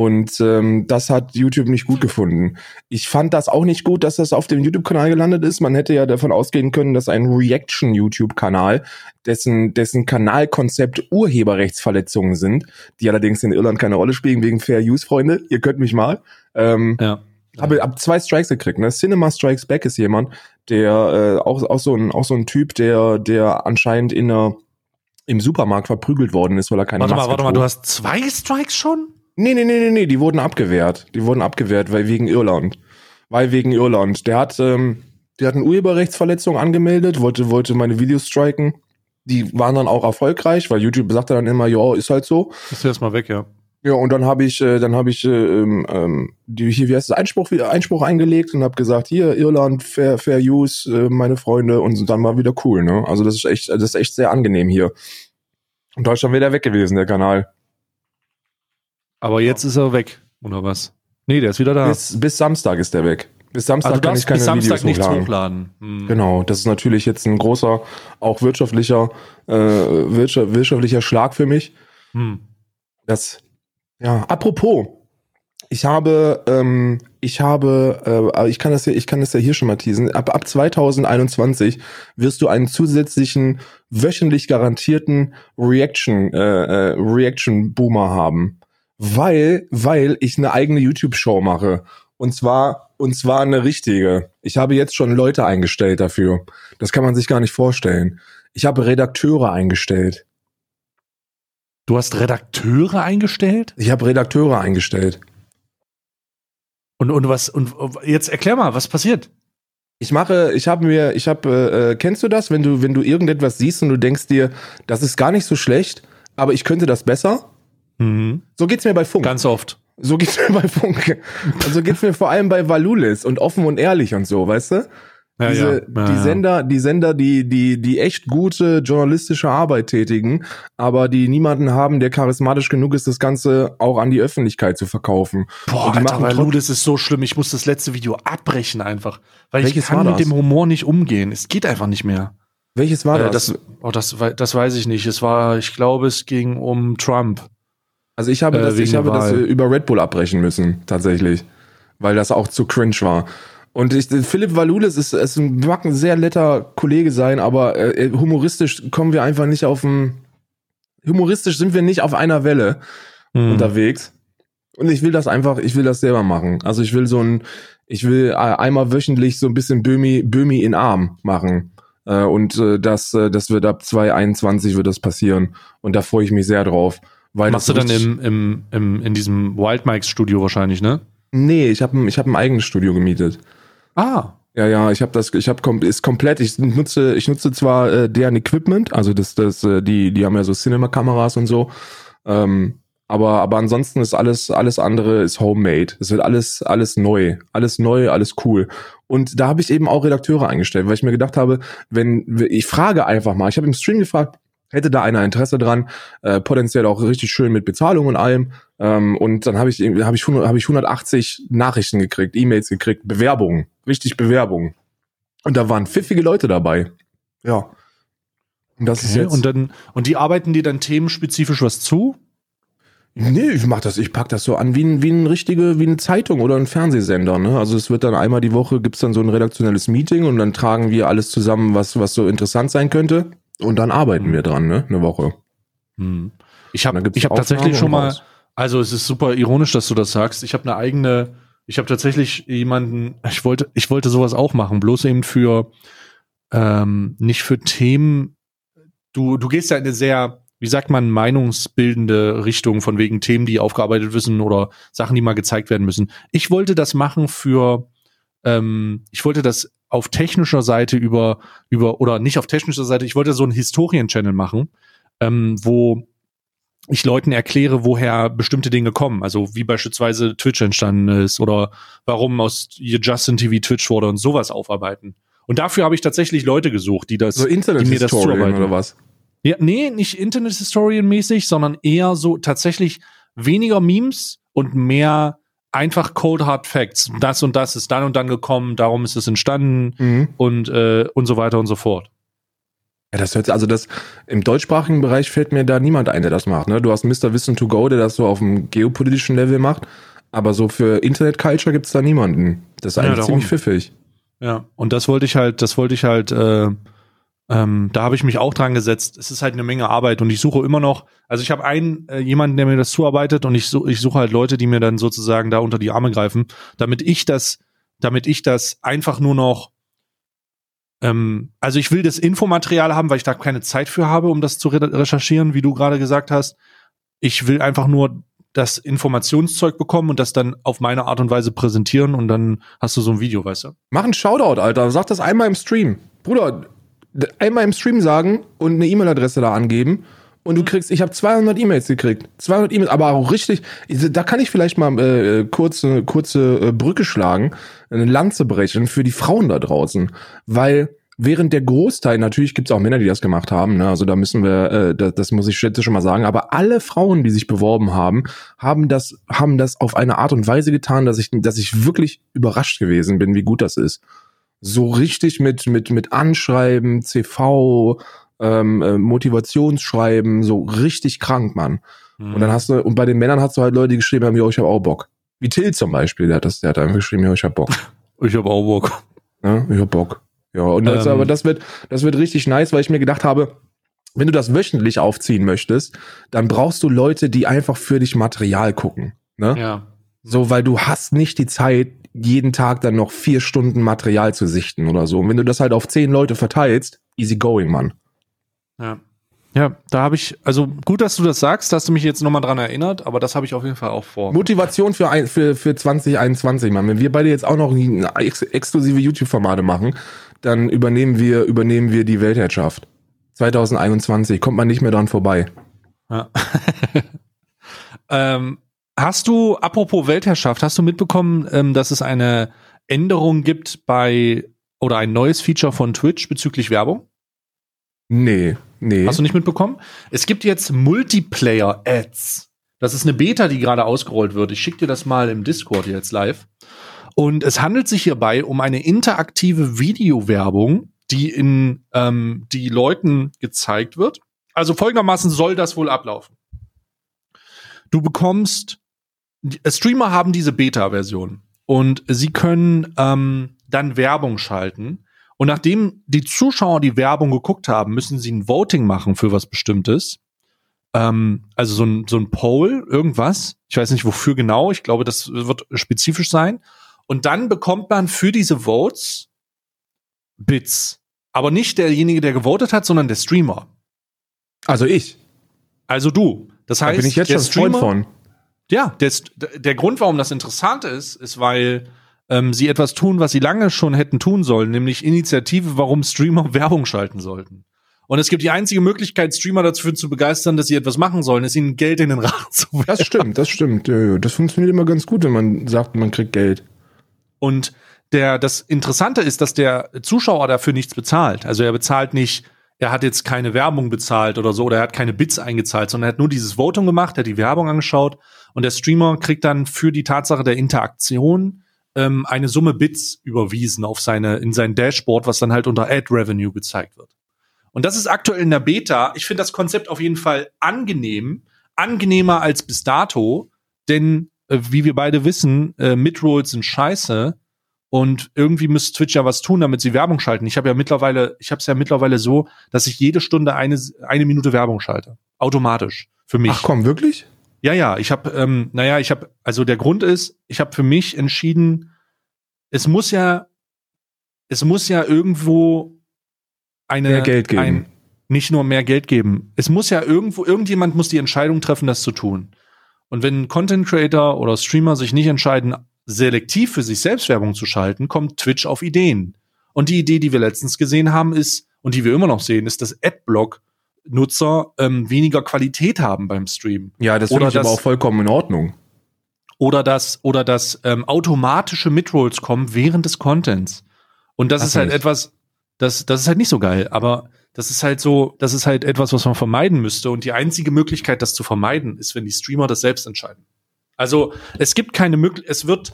Und ähm, das hat YouTube nicht gut gefunden. Ich fand das auch nicht gut, dass das auf dem YouTube-Kanal gelandet ist. Man hätte ja davon ausgehen können, dass ein Reaction-YouTube-Kanal, dessen, dessen Kanalkonzept Urheberrechtsverletzungen sind, die allerdings in Irland keine Rolle spielen wegen Fair Use, Freunde. Ihr könnt mich mal. Ähm, Ja. habe ab zwei Strikes gekriegt. Ne? Cinema Strikes Back ist jemand, der äh, auch, auch so ein auch so ein Typ, der der anscheinend in der im Supermarkt verprügelt worden ist, weil er keine Warte mal, Maske warte mal, trug. du hast zwei Strikes schon? Nee, nee, nee, nee, nee, die wurden abgewehrt. Die wurden abgewehrt, weil wegen Irland. Weil wegen Irland. Der hat, ähm, der hat eine Urheberrechtsverletzung angemeldet, wollte, wollte meine Videos striken. Die waren dann auch erfolgreich, weil YouTube sagte dann immer, ja, ist halt so. Ist erstmal weg, ja. Ja, und dann habe ich, äh, dann habe ich, äh, ähm, ähm, die, hier, wie heißt das, Einspruch, Einspruch eingelegt und habe gesagt, hier, Irland, Fair, Fair Use, äh, meine Freunde, und dann war wieder cool, ne? Also das ist echt, das ist echt sehr angenehm hier. In Deutschland wäre der weg gewesen, der Kanal. Aber jetzt ist er weg, oder was? Nee, der ist wieder da. Bis, bis Samstag ist der weg. Bis Samstag also kann ich keine bis Samstag Videos nichts hochladen. Hm. Genau, das ist natürlich jetzt ein großer, auch wirtschaftlicher, äh, wirtschaft, wirtschaftlicher Schlag für mich. Hm. Das, ja, apropos, ich habe, ähm, ich habe, äh, ich kann das ja, ich kann das ja hier schon mal teasen. Ab, ab 2021 wirst du einen zusätzlichen wöchentlich garantierten Reaction, äh, äh, Reaction Boomer haben, weil, weil ich eine eigene YouTube-Show mache. Und zwar, und zwar eine richtige. Ich habe jetzt schon Leute eingestellt dafür. Das kann man sich gar nicht vorstellen. Ich habe Redakteure eingestellt. Du hast Redakteure eingestellt? Ich habe Redakteure eingestellt. Und, und was, und jetzt erklär mal, was passiert? Ich mache, ich habe mir, ich habe, äh, kennst du das, wenn du, wenn du irgendetwas siehst und du denkst dir, das ist gar nicht so schlecht, aber ich könnte das besser? Mhm. So geht's mir bei Funk. Ganz oft. So geht's mir bei Funk. Und so geht's mir vor allem bei Valulis und offen und ehrlich und so, weißt du? Ja, Diese, ja. Ja, die. Sender, die Sender, die, die, die echt gute journalistische Arbeit tätigen, aber die niemanden haben, der charismatisch genug ist, das Ganze auch an die Öffentlichkeit zu verkaufen. Boah, Und die Alter, machen das ist so schlimm. Ich muss das letzte Video abbrechen einfach. Weil Welches ich kann mit dem Humor nicht umgehen. Es geht einfach nicht mehr. Welches war Äh, das? das, oh, das, das weiß ich nicht. Es war, ich glaube, es ging um Trump. Also ich habe Äh, das, ich habe das äh, über Red Bull abbrechen müssen, tatsächlich. Weil das auch zu cringe war. Und ich, Philipp Valulis ist, ist ein, mag ein sehr netter Kollege sein, aber äh, humoristisch kommen wir einfach nicht auf dem, humoristisch sind wir nicht auf einer Welle Hm. unterwegs. Und ich will das einfach, ich will das selber machen. Also ich will so ein, ich will äh, einmal wöchentlich so ein bisschen Böhmi, Böhmi in Arm machen. Äh, und äh, das, äh, das wird ab 2021 wird das passieren. Und da freue ich mich sehr drauf. Weil Machst du dann im, im, im, in diesem Wild Mikes Studio wahrscheinlich, ne? Nee, ich habe ich hab ein eigenes Studio gemietet. Ah. Ja, ja, ich habe das, ich habe kom ist komplett. Ich nutze, ich nutze zwar äh, deren Equipment, also das, das, äh, die, die haben ja so Cinema-Kameras und so, ähm, aber, aber ansonsten ist alles, alles andere ist homemade. Es wird alles, alles neu, alles neu, alles cool. Und da habe ich eben auch Redakteure eingestellt, weil ich mir gedacht habe, wenn ich frage einfach mal, ich habe im Stream gefragt, hätte da einer Interesse dran, äh, potenziell auch richtig schön mit Bezahlung und allem. Ähm, und dann habe ich, habe ich, 100 habe ich 180 Nachrichten gekriegt, E-Mails gekriegt, Bewerbungen, richtig Bewerbungen. Und da waren pfiffige Leute dabei. Ja. Und das ist Okay. jetzt. Und dann, und die arbeiten dir dann themenspezifisch was zu? Nee, ich mach das, ich pack das so an wie ein, wie ein richtige, wie eine Zeitung oder ein Fernsehsender, ne? Also es wird dann einmal die Woche gibt's dann so ein redaktionelles Meeting und dann tragen wir alles zusammen, was, was so interessant sein könnte. Und dann arbeiten Mhm. wir dran, ne? Eine Woche. Hm. Ich habe ich hab Aufnahmen tatsächlich schon mal, also es ist super ironisch, dass du das sagst. Ich habe eine eigene, ich habe tatsächlich jemanden, ich wollte, ich wollte sowas auch machen, bloß eben für, ähm, nicht für Themen. Du, du gehst ja in eine sehr, wie sagt man, meinungsbildende Richtung von wegen Themen, die aufgearbeitet wissen oder Sachen, die mal gezeigt werden müssen. Ich wollte das machen für, ähm, ich wollte das auf technischer Seite über, über, oder nicht auf technischer Seite, ich wollte so einen Historien-Channel machen, ähm, wo ich Leuten erkläre, woher bestimmte Dinge kommen. Also wie beispielsweise Twitch entstanden ist oder warum aus Justin TV Twitch wurde und sowas aufarbeiten. Und dafür habe ich tatsächlich Leute gesucht, die das, So die mir das zuarbeiten. oder was? Ja, nee, nicht Internet Historian mäßig, sondern eher so tatsächlich weniger Memes und mehr einfach Cold Hard Facts. Das und das ist dann und dann gekommen, darum ist es entstanden Mhm. und äh, und so weiter und so fort. Ja, das hört sich, also das, im deutschsprachigen Bereich fällt mir da niemand ein, der das macht, ne? Du hast Mr. Wissen to Go, der das so auf dem geopolitischen Level macht. Aber so für Internet-Culture gibt's da niemanden. Das ist Ja, eigentlich darum. ziemlich pfiffig. Ja, und das wollte ich halt, das wollte ich halt, äh, ähm, da habe ich mich auch dran gesetzt. Es ist halt eine Menge Arbeit und ich suche immer noch, also ich habe einen, äh, jemanden, der mir das zuarbeitet und ich, su ich suche halt Leute, die mir dann sozusagen da unter die Arme greifen, damit ich das, damit ich das einfach nur noch, ähm, also ich will das Infomaterial haben, weil ich da keine Zeit für habe, um das zu re recherchieren, wie du gerade gesagt hast. Ich will einfach nur das Informationszeug bekommen und das dann auf meine Art und Weise präsentieren und dann hast du so ein Video, weißt du? Mach einen Shoutout, Alter. Sag das einmal im Stream. Bruder, einmal im Stream sagen und eine E-Mail-Adresse da angeben. Und du kriegst, ich habe 200 E-Mails gekriegt. 200 E-Mails, aber auch richtig. Da kann ich vielleicht mal äh, kurze, kurze äh, Brücke schlagen, eine Lanze brechen für die Frauen da draußen. Weil während der Großteil, natürlich gibt's auch Männer, die das gemacht haben, ne? also da müssen wir, äh, das, das muss ich jetzt schon mal sagen, aber alle Frauen, die sich beworben haben, haben das, haben das auf eine Art und Weise getan, dass ich, dass ich wirklich überrascht gewesen bin, wie gut das ist. So richtig mit, mit, mit Anschreiben, CV, ähm, äh, Motivationsschreiben, so richtig krank, Mann. Und dann hast du, und bei den Männern hast du halt Leute, die geschrieben haben, ja, ich habe auch Bock. Wie Till zum Beispiel, der hat das, der hat einfach geschrieben, ja, ich hab Bock. Ich habe auch Bock. Ja, ich hab Bock. Ja, und das, Ähm. aber das wird, das wird richtig nice, weil ich mir gedacht habe, wenn du das wöchentlich aufziehen möchtest, dann brauchst du Leute, die einfach für dich Material gucken. Ne? Ja. So, weil du hast nicht die Zeit, jeden Tag dann noch vier Stunden Material zu sichten oder so. Und wenn du das halt auf zehn Leute verteilst, easy going, Mann. Ja. Ja, da habe ich, also gut, dass du das sagst, da hast du mich jetzt nochmal dran erinnert, aber das habe ich auf jeden Fall auch vor. Motivation für, ein, für, für 2021, Mann. Wenn wir beide jetzt auch noch ex exklusive YouTube-Formate machen, dann übernehmen wir, übernehmen wir die Weltherrschaft. 2021, kommt man nicht mehr dran vorbei. Ja. ähm, hast du, apropos Weltherrschaft, hast du mitbekommen, ähm, dass es eine Änderung gibt bei oder ein neues Feature von Twitch bezüglich Werbung? Nee, nee. Hast du nicht mitbekommen? Es gibt jetzt Multiplayer-Ads. Das ist eine Beta, die gerade ausgerollt wird. Ich schicke dir das mal im Discord jetzt live. Und es handelt sich hierbei um eine interaktive Videowerbung, die in ähm, die Leuten gezeigt wird. Also folgendermaßen soll das wohl ablaufen. Du bekommst, die- Streamer haben diese Beta-Version und sie können ähm, dann Werbung schalten. Und nachdem die Zuschauer die Werbung geguckt haben, müssen sie ein Voting machen für was Bestimmtes. Ähm, also so ein, so ein Poll, irgendwas. Ich weiß nicht wofür genau. Ich glaube, das wird spezifisch sein. Und dann bekommt man für diese Votes Bits. Aber nicht derjenige, der gewotet hat, sondern der Streamer. Also ich. Also du. Das Da heißt, bin ich jetzt der schon Freund von. Ja, der, St- der Grund, warum das interessant ist, ist, weil ähm, sie etwas tun, was sie lange schon hätten tun sollen, nämlich Initiative, warum Streamer Werbung schalten sollten. Und es gibt die einzige Möglichkeit, Streamer dafür zu begeistern, dass sie etwas machen sollen, ist ihnen Geld in den Rachen zu werfen. Das stimmt, das stimmt. Das funktioniert immer ganz gut, wenn man sagt, man kriegt Geld. Und der, das Interessante ist, dass der Zuschauer dafür nichts bezahlt. Also er bezahlt nicht, er hat jetzt keine Werbung bezahlt oder so, oder er hat keine Bits eingezahlt, sondern er hat nur dieses Votum gemacht, er hat die Werbung angeschaut und der Streamer kriegt dann für die Tatsache der Interaktion ähm, eine Summe Bits überwiesen auf seine, in sein Dashboard, was dann halt unter Ad Revenue gezeigt wird. Und das ist aktuell in der Beta. Ich finde das Konzept auf jeden Fall angenehm, angenehmer als bis dato, denn äh, wie wir beide wissen, äh, Midrolls sind scheiße und irgendwie müsste Twitch ja was tun, damit sie Werbung schalten. Ich habe ja mittlerweile, ich habe es ja mittlerweile so, dass ich jede Stunde eine eine Minute Werbung schalte, automatisch für mich. Ach komm, wirklich? Ja, ja, ich habe, ähm, naja, ich habe, also der Grund ist, ich habe für mich entschieden, es muss ja, es muss ja irgendwo eine, Mehr Geld geben. Ein, nicht nur mehr Geld geben. Es muss ja irgendwo, irgendjemand muss die Entscheidung treffen, das zu tun. Und wenn Content Creator oder Streamer sich nicht entscheiden, selektiv für sich selbst Werbung zu schalten, kommt Twitch auf Ideen. Und die Idee, die wir letztens gesehen haben, ist, und die wir immer noch sehen, ist, dass Adblock-Nutzer ähm, weniger Qualität haben beim Stream. Ja, das finde ich aber das- auch vollkommen in Ordnung. oder dass oder dass ähm, automatische Midrolls kommen während des Contents. Und das Das ist halt nicht. etwas, das das ist halt nicht so geil, aber das ist halt so, das ist halt etwas, was man vermeiden müsste und die einzige Möglichkeit das zu vermeiden ist, wenn die Streamer das selbst entscheiden. Also, es gibt keine Möglichkeit, es wird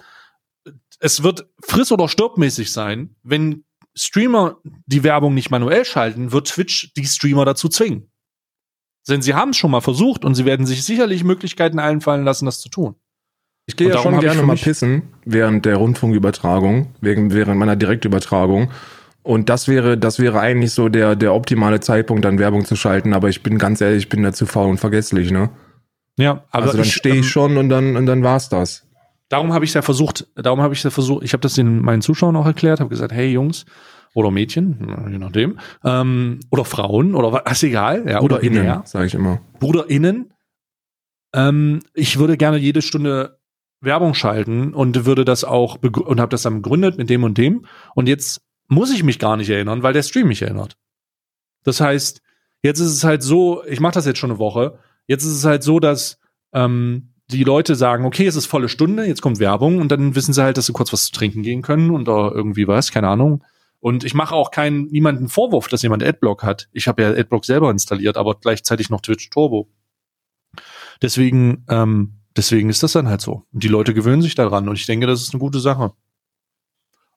es wird friss oder stirbmäßig sein, wenn Streamer die Werbung nicht manuell schalten, wird Twitch die Streamer dazu zwingen. Denn sie haben es schon mal versucht und sie werden sich sicherlich Möglichkeiten einfallen lassen, das zu tun. Ich gehe ja schon gerne mal pissen während der Rundfunkübertragung, während meiner Direktübertragung. Und das wäre, das wäre eigentlich so der, der optimale Zeitpunkt, dann Werbung zu schalten. Aber ich bin ganz ehrlich, ich bin da zu faul und vergesslich, ne? Ja, aber also dann stehe ich ähm, schon und dann, und dann war's das. Darum habe ich ja versucht, darum habe ich ja versucht, ich habe das den meinen Zuschauern auch erklärt, habe gesagt, hey Jungs oder Mädchen, je nachdem, ähm, oder Frauen oder was, ist egal, ja, oder, innen, sage ich immer. BruderInnen, ähm, ich würde gerne jede Stunde Werbung schalten und würde das auch und habe das dann begründet mit dem und dem und jetzt muss ich mich gar nicht erinnern, weil der Stream mich erinnert. Das heißt, jetzt ist es halt so, ich mache das jetzt schon eine Woche, jetzt ist es halt so, dass ähm, die Leute sagen, okay, es ist volle Stunde, jetzt kommt Werbung und dann wissen sie halt, dass sie kurz was zu trinken gehen können oder irgendwie was, keine Ahnung. Und ich mache auch keinen niemanden Vorwurf, dass jemand Adblock hat. Ich habe ja Adblock selber installiert, aber gleichzeitig noch Twitch Turbo. Deswegen, ähm, deswegen ist das dann halt so. Und die Leute gewöhnen sich daran und ich denke, das ist eine gute Sache.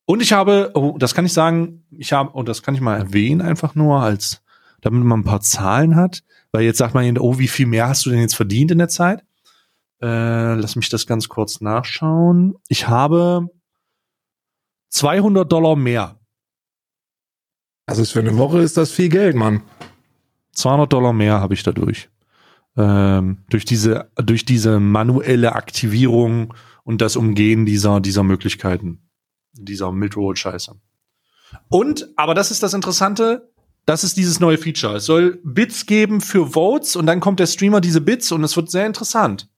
Und ich habe, oh, das kann ich sagen, ich habe, und das kann ich mal erwähnen, einfach nur als, damit man ein paar Zahlen hat, weil jetzt sagt man, oh, wie viel mehr hast du denn jetzt verdient in der Zeit? Äh, lass mich das ganz kurz nachschauen. Ich habe 200 Dollar mehr. Also für eine Woche ist das viel Geld, Mann. 200 Dollar mehr habe ich dadurch. Ähm, durch diese, durch diese manuelle Aktivierung und das Umgehen dieser, dieser Möglichkeiten. Dieser Midroll-Scheiße. Und, aber das ist das Interessante, das ist dieses neue Feature. Es soll Bits geben für Votes und dann kommt der Streamer diese Bits und es wird sehr interessant.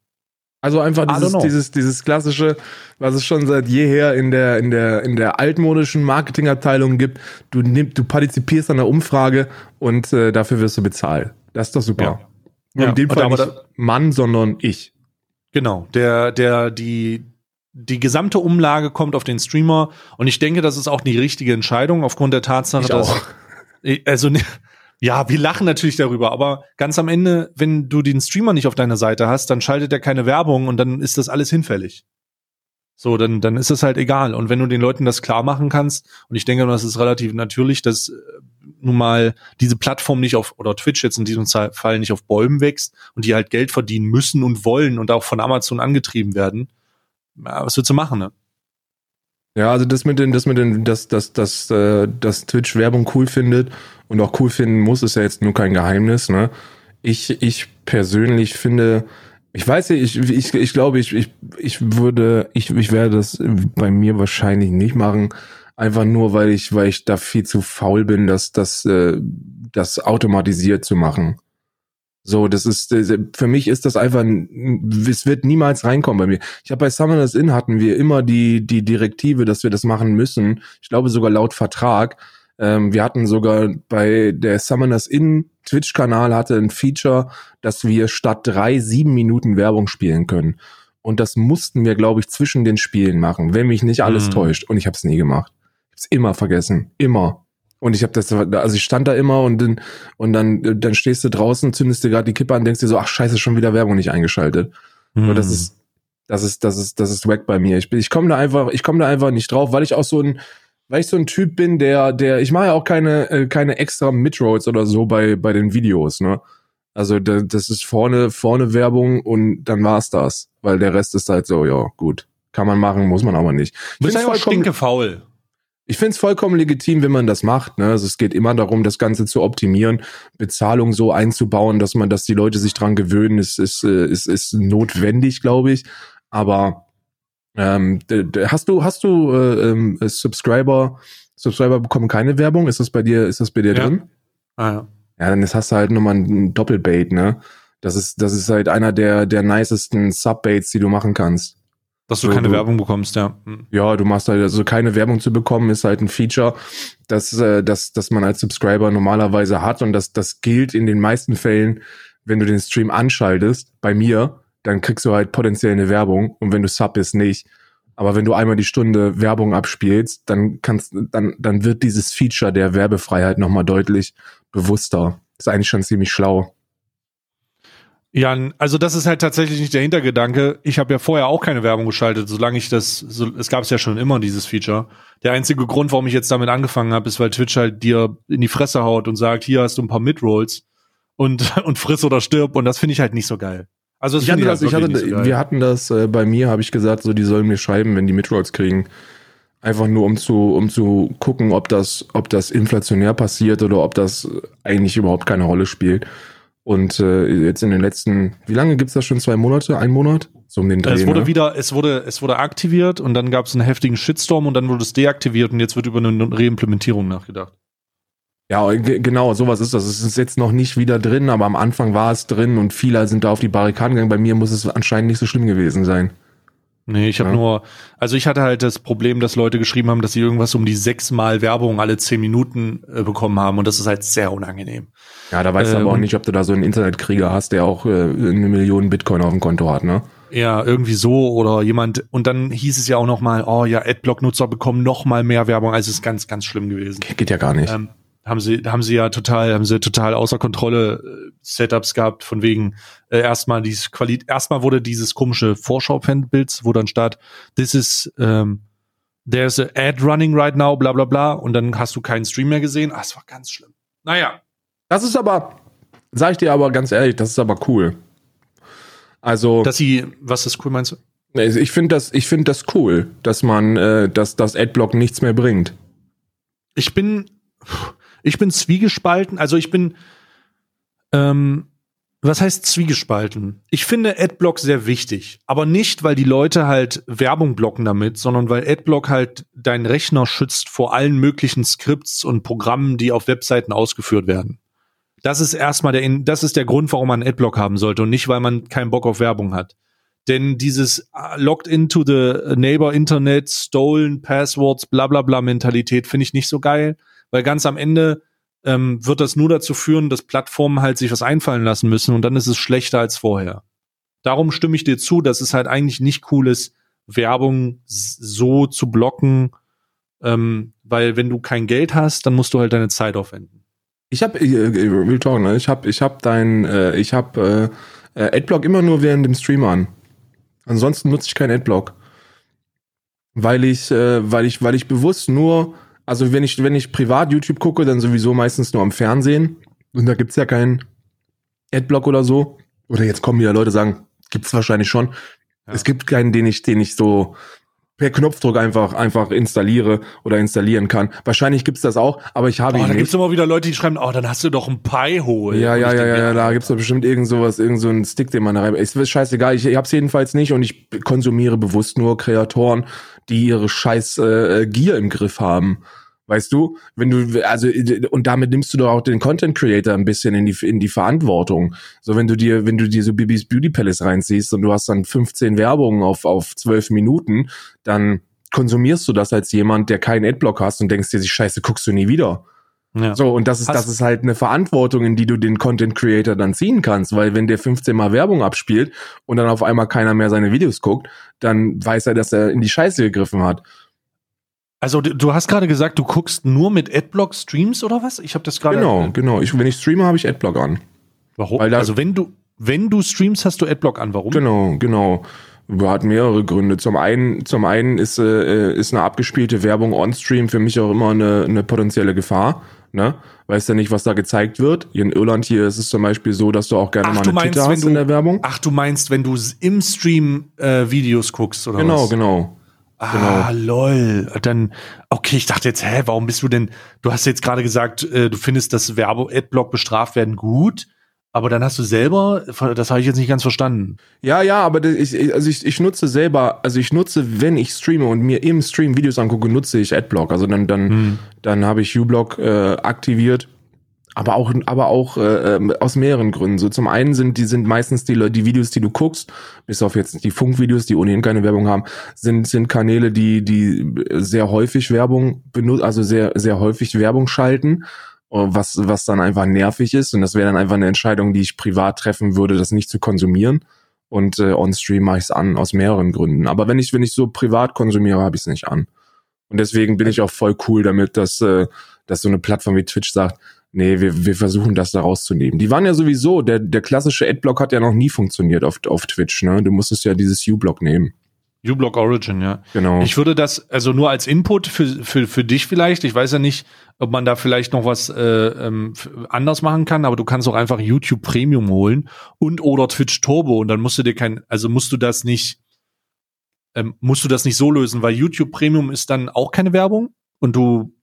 Also einfach dieses, dieses, dieses klassische, was es schon seit jeher in der, in der, in der altmodischen Marketingabteilung gibt. Du nimm, du partizipierst an der Umfrage und äh, dafür wirst du bezahlt. Das ist doch super. Ja. Ja, in dem Fall nicht Mann, sondern ich. Genau, der, der, die, die gesamte Umlage kommt auf den Streamer und ich denke, das ist auch die richtige Entscheidung aufgrund der Tatsache, Ich dass, auch. also, ne- ja, wir lachen natürlich darüber, aber ganz am Ende, wenn du den Streamer nicht auf deiner Seite hast, dann schaltet er keine Werbung und dann ist das alles hinfällig. So, dann, dann ist es halt egal. Und wenn du den Leuten das klar machen kannst, und ich denke, das ist relativ natürlich, dass äh, nun mal diese Plattform nicht auf, oder Twitch jetzt in diesem Fall nicht auf Bäumen wächst und die halt Geld verdienen müssen und wollen und auch von Amazon angetrieben werden, ja, was willst du machen, ne? Ja, also das mit den, das mit den, dass, dass, dass, äh, dass Twitch Werbung cool findet und auch cool finden muss, ist ja jetzt nur kein Geheimnis, ne? Ich, ich persönlich finde, ich weiß nicht, ich, ich, ich glaube, ich, ich, ich würde, ich, ich werde das bei mir wahrscheinlich nicht machen. Einfach nur, weil ich, weil ich da viel zu faul bin, das, das, äh, das automatisiert zu machen. So, das ist, äh, für mich ist das einfach, es wird niemals reinkommen bei mir. Ich habe bei Summoners Inn hatten wir immer die, die Direktive, dass wir das machen müssen. Ich glaube sogar laut Vertrag. Ähm, wir hatten sogar bei der Summoners Inn Twitch-Kanal hatte ein Feature, dass wir statt drei sieben Minuten Werbung spielen können. Und das mussten wir, glaube ich, zwischen den Spielen machen, wenn mich nicht alles Mhm. täuscht. Und ich habe es nie gemacht. Ich habe es immer vergessen, immer. Und ich habe das, also ich stand da immer und dann, und dann, dann stehst du draußen, zündest dir gerade die Kippe an, denkst dir so, ach scheiße, schon wieder Werbung nicht eingeschaltet. Und Hm. das ist, das ist, das ist, das ist wack bei mir. Ich bin, ich komme da einfach, ich komme da einfach nicht drauf, weil ich auch so ein, weil ich so ein Typ bin, der, der, ich mache ja auch keine, äh, keine extra Midroads oder so bei, bei den Videos, ne? Also da, das ist vorne, vorne Werbung und dann war's das, weil der Rest ist halt so, ja gut, kann man machen, muss man aber nicht. Du bist einfach stinkefaul. Ich finde es vollkommen legitim, wenn man das macht. Ne? Also es geht immer darum, das Ganze zu optimieren, Bezahlung so einzubauen, dass man, dass die Leute sich dran gewöhnen, ist, ist, äh, ist, ist notwendig, glaube ich. Aber ähm, hast du, hast du äh, ähm, Subscriber, Subscriber bekommen keine Werbung? Ist das bei dir, ist das bei dir Ja. drin? Ah, ja. Ja, dann ist- hast du halt nochmal ein Doppelbait, ne? Das ist, das ist halt einer der, der nicesten Subbaits, die du machen kannst. Dass du So, keine du- Werbung bekommst, ja. Hm. Ja, du machst halt, also keine Werbung zu bekommen, ist halt ein Feature, das, äh, das, das man als Subscriber normalerweise hat und das, das gilt in den meisten Fällen, wenn du den Stream anschaltest, bei mir, dann kriegst du halt potenziell eine Werbung und wenn du Sub bist, nicht. Aber wenn du einmal die Stunde Werbung abspielst, dann kannst, dann, dann wird dieses Feature der Werbefreiheit nochmal deutlich bewusster. Ist eigentlich schon ziemlich schlau. Ja, also das ist halt tatsächlich nicht der Hintergedanke. Ich habe ja vorher auch keine Werbung geschaltet, solange ich das, so, es gab es ja schon immer dieses Feature. Der einzige Grund, warum ich jetzt damit angefangen habe, ist, weil Twitch halt dir in die Fresse haut und sagt, hier hast du ein paar Midrolls und und friss oder stirb und das finde ich halt nicht so geil. Also Ich hatte finde das, halt ich hatte, so wir hatten das äh, bei mir, habe ich gesagt, so die sollen mir schreiben, wenn die Midrolls kriegen. Einfach nur um zu, um zu gucken, ob das, ob das inflationär passiert oder ob das eigentlich überhaupt keine Rolle spielt. Und äh, jetzt in den letzten, wie lange gibt's das schon? Zwei Monate? Ein Monat? So um den Dreh. es wurde ne? wieder, es wurde, es wurde aktiviert und dann gab es einen heftigen Shitstorm und dann wurde es deaktiviert und jetzt wird über eine Reimplementierung nachgedacht. Ja, ge- genau, sowas ist das. Es ist jetzt noch nicht wieder drin, aber am Anfang war es drin und viele sind da auf die Barrikaden gegangen. Bei mir muss es anscheinend nicht so schlimm gewesen sein. Nee, ich habe Ja. nur, also ich hatte halt das Problem, dass Leute geschrieben haben, dass sie irgendwas um die sechsmal Werbung alle zehn Minuten äh, bekommen haben und das ist halt sehr unangenehm. Ja, da weißt du Äh, aber auch und- nicht, ob du da so einen Internetkrieger hast, der auch äh, eine Million Bitcoin auf dem Konto hat, ne? Ja, irgendwie so oder jemand und dann hieß es ja auch noch mal, oh ja, Adblock-Nutzer bekommen noch mal mehr Werbung, also es ist ganz, ganz schlimm gewesen. Geht ja gar nicht. Ähm, haben sie, haben sie ja total, haben sie total außer Kontrolle äh, Setups gehabt, von wegen äh, erstmal dieses Qualität, erstmal wurde dieses komische Vorschau-Bild, wo dann statt, this is, ähm, there's a ad running right now, bla bla bla, und dann hast du keinen Stream mehr gesehen. Ah, es war ganz schlimm. Naja, Das ist aber, sag ich dir aber ganz ehrlich, das ist aber cool. Also, dass sie, was ist cool meinst du? ich finde das, ich finde das cool, dass man, äh, dass das Adblock nichts mehr bringt. Ich bin, ich bin zwiegespalten. Also ich bin, ähm, was heißt zwiegespalten? Ich finde Adblock sehr wichtig, aber nicht, weil die Leute halt Werbung blocken damit, sondern weil Adblock halt deinen Rechner schützt vor allen möglichen Skripts und Programmen, die auf Webseiten ausgeführt werden. Das ist erstmal der, das ist der Grund, warum man Adblock haben sollte und nicht, weil man keinen Bock auf Werbung hat. Denn dieses ah, locked into the neighbor Internet, stolen Passwords, bla bla bla Mentalität finde ich nicht so geil, weil ganz am Ende ähm, wird das nur dazu führen, dass Plattformen halt sich was einfallen lassen müssen und dann ist es schlechter als vorher. Darum stimme ich dir zu, dass es halt eigentlich nicht cool ist, Werbung so zu blocken, ähm, weil wenn du kein Geld hast, dann musst du halt deine Zeit aufwenden. Ich habe, äh, äh, Real Talk, ne? ich habe, ich habe dein, äh, ich habe äh, äh, Adblock immer nur während dem Stream an. Ansonsten nutze ich keinen Adblock, weil ich, äh, weil ich, weil ich bewusst nur, also wenn ich, wenn ich privat YouTube gucke, dann sowieso meistens nur am Fernsehen und da gibt's ja keinen Adblock oder so. Oder jetzt kommen wieder Leute sagen, gibt's wahrscheinlich schon. Ja. Es gibt keinen, den ich, den ich so, per Knopfdruck einfach einfach installiere oder installieren kann. Wahrscheinlich gibt's das auch, aber ich habe Oh, ihn da nicht. gibt's immer wieder Leute, die schreiben, oh, dann hast du doch ein. Ja, Und ja, ja, denke, ja, ja, da gibt's doch bestimmt irgend sowas, irgend so einen Stick, den man da rein. Ist scheißegal, ich, ich hab's jedenfalls nicht und ich konsumiere bewusst nur Kreatoren, die ihre scheiß äh, Gier im Griff haben. Weißt du, wenn du also und damit nimmst du doch auch den Content Creator ein bisschen in die in die Verantwortung. So wenn du dir wenn du dir so Bibis Beauty Palace reinziehst und du hast dann 15 Werbungen auf auf 12 Minuten, dann konsumierst du das als jemand, der keinen Adblock hast und denkst dir, die Scheiße guckst du nie wieder. Ja. So, und das ist, Hast- das ist halt eine Verantwortung, in die du den Content Creator dann ziehen kannst, weil wenn der 15 Mal Werbung abspielt und dann auf einmal keiner mehr seine Videos guckt, dann weiß er, dass er in die Scheiße gegriffen hat. Also du- hast gerade gesagt, du guckst nur mit Adblock Streams oder was? Ich habe das gerade. Genau, genau. Ich, wenn ich streame, habe ich Adblock an. Warum? Weil da- also wenn du wenn du streamst, hast du Adblock an. Warum? Genau, genau. Hat mehrere Gründe. Zum einen, zum einen ist, äh, ist eine abgespielte Werbung on-stream für mich auch immer eine, eine potenzielle Gefahr. Ne? Weißt ja nicht, was da gezeigt wird. Hier in Irland hier ist es zum Beispiel so, dass du auch gerne Ach, mal eine meinst, Titte hast du- in der Werbung. Ach, du meinst, wenn du im Stream äh, Videos guckst oder genau, was? genau. Ah, lol. Dann, okay, ich dachte jetzt, hä, warum bist du denn, du hast jetzt gerade gesagt, äh, du findest, dass Werbe Adblock bestraft werden gut, aber dann hast du selber, das habe ich jetzt nicht ganz verstanden. Ja, ja, aber das- ich, ich- also ich, ich nutze selber, also ich nutze, wenn ich streame und mir im Stream Videos angucke, nutze ich Adblock. Also dann, dann, Hm. dann habe ich uBlock äh, aktiviert. Aber auch, aber auch äh, ähm, aus mehreren Gründen. So zum einen sind die sind meistens die, die Videos, die du guckst, bis auf jetzt die Funkvideos, die ohnehin keine Werbung haben, sind sind Kanäle, die die sehr häufig Werbung benutzen, also sehr sehr häufig Werbung schalten, äh, was was dann einfach nervig ist und das wäre dann einfach eine Entscheidung, die ich privat treffen würde, das nicht zu konsumieren. Und äh, on Stream mache ich es an aus mehreren Gründen. Aber wenn ich wenn ich so privat konsumiere, habe ich es nicht an. Und deswegen bin ich auch voll cool damit, dass äh, dass so eine Plattform wie Twitch sagt, nee, wir, wir versuchen das da rauszunehmen. Die waren ja sowieso, der, der klassische Adblock hat ja noch nie funktioniert auf, auf Twitch, ne? Du musstest ja dieses U-Block nehmen. uBlock Origin, ja. Genau. Ich würde das, also nur als Input für, für, für dich vielleicht, ich weiß ja nicht, ob man da vielleicht noch was äh, ähm, anders machen kann, aber du kannst auch einfach YouTube Premium holen und oder Twitch Turbo und dann musst du dir kein, also musst du das nicht, ähm, musst du das nicht so lösen, weil YouTube Premium ist dann auch keine Werbung und du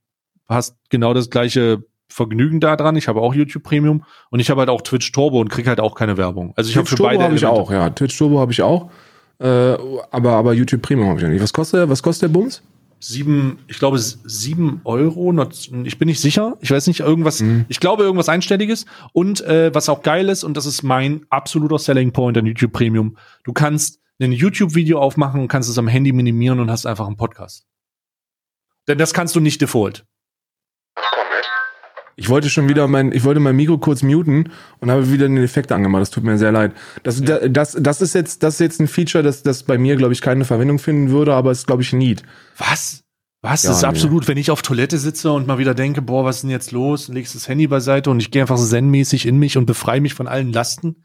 hast genau das gleiche Vergnügen da dran. Ich habe auch YouTube Premium und ich habe halt auch Twitch Turbo und krieg halt auch keine Werbung. Also ich habe für beide habe ich auch, ja. Twitch Turbo habe ich auch. Äh, aber, aber YouTube Premium habe ich ja nicht. Was kostet, was kostet der Bums? sieben, ich glaube sieben Euro, ich bin nicht sicher, ich weiß nicht, irgendwas, Mhm. ich glaube irgendwas Einstelliges und äh, was auch geil ist und das ist mein absoluter Selling Point an YouTube Premium, du kannst ein YouTube-Video aufmachen und kannst es am Handy minimieren und hast einfach einen Podcast. Denn das kannst du nicht default. Ich wollte schon wieder mein, ich wollte mein Mikro kurz muten und habe wieder den Effekt angemacht. Das tut mir sehr leid. Das, da- das, das ist jetzt, das ist jetzt ein Feature, das, das bei mir, glaube ich, keine Verwendung finden würde, aber es ist, glaube ich, ein Need. Was? Was? Ja, das ist nee. absolut, wenn ich auf Toilette sitze und mal wieder denke, boah, was ist denn jetzt los? Legst das Handy beiseite und ich gehe einfach so zen-mäßig in mich und befreie mich von allen Lasten.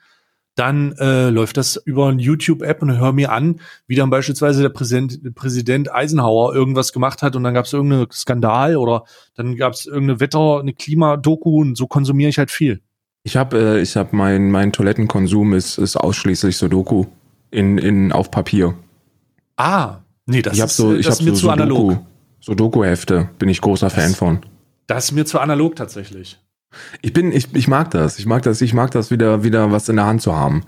Dann äh, läuft das über eine YouTube-App und höre mir an, wie dann beispielsweise der Präsident, Präsident Eisenhower irgendwas gemacht hat und dann gab es irgendeinen Skandal oder dann gab es irgendeine Wetter, eine Klimadoku und so konsumiere ich halt viel. Ich habe, äh, ich habe mein, mein Toilettenkonsum ist, ist ausschließlich Sudoku in, in, auf Papier. Ah, nee, das ich ist, so, ich das ist mir so zu analog. Sudoku, Sudoku-Hefte, bin ich großer Fan Das- von. Das ist mir zu analog tatsächlich. Ich bin, ich, ich mag das. Ich mag das, ich mag das wieder, wieder was in der Hand zu haben.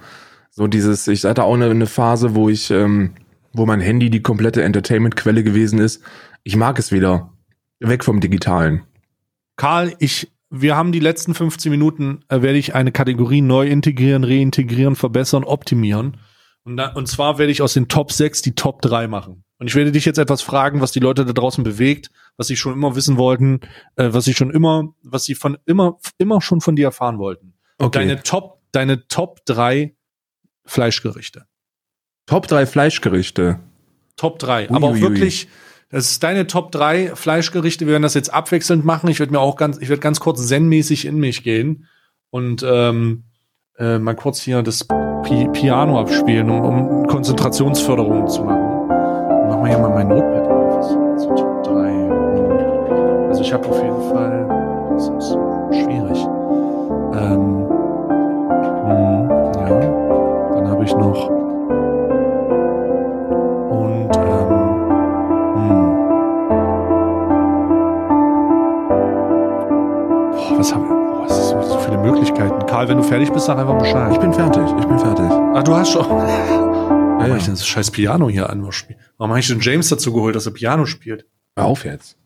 So dieses, ich hatte auch eine, eine Phase, wo ich, ähm, wo mein Handy die komplette Entertainment-Quelle gewesen ist. Ich mag es wieder. Weg vom Digitalen. Karl, ich, wir haben die letzten 15 Minuten, äh, werde ich eine Kategorie neu integrieren, reintegrieren, verbessern, optimieren. Und, da, und zwar werde ich aus den Top 6 die Top 3 machen. Und ich werde dich jetzt etwas fragen, was die Leute da draußen bewegt, was sie schon immer wissen wollten, äh, was sie schon immer, was sie von immer, immer schon von dir erfahren wollten. Okay. Deine Top, deine Top 3 Fleischgerichte. Top 3 Fleischgerichte. Top 3. Aber auch wirklich, das ist deine Top 3 Fleischgerichte. Wir werden das jetzt abwechselnd machen. Ich werde mir auch ganz, ich werde ganz kurz zen-mäßig in mich gehen und ähm, äh, mal kurz hier das Piano abspielen, um, um Konzentrationsförderung zu machen. Machen wir hier mal mein Notepad Karl, wenn du fertig bist, sag einfach Bescheid. Ich bin fertig, ich bin fertig. ah, du hast schon. Warum Ja, ja. ich denn das scheiß Piano hier an? Warum habe ich den James dazu geholt, dass er Piano spielt? Hör auf jetzt.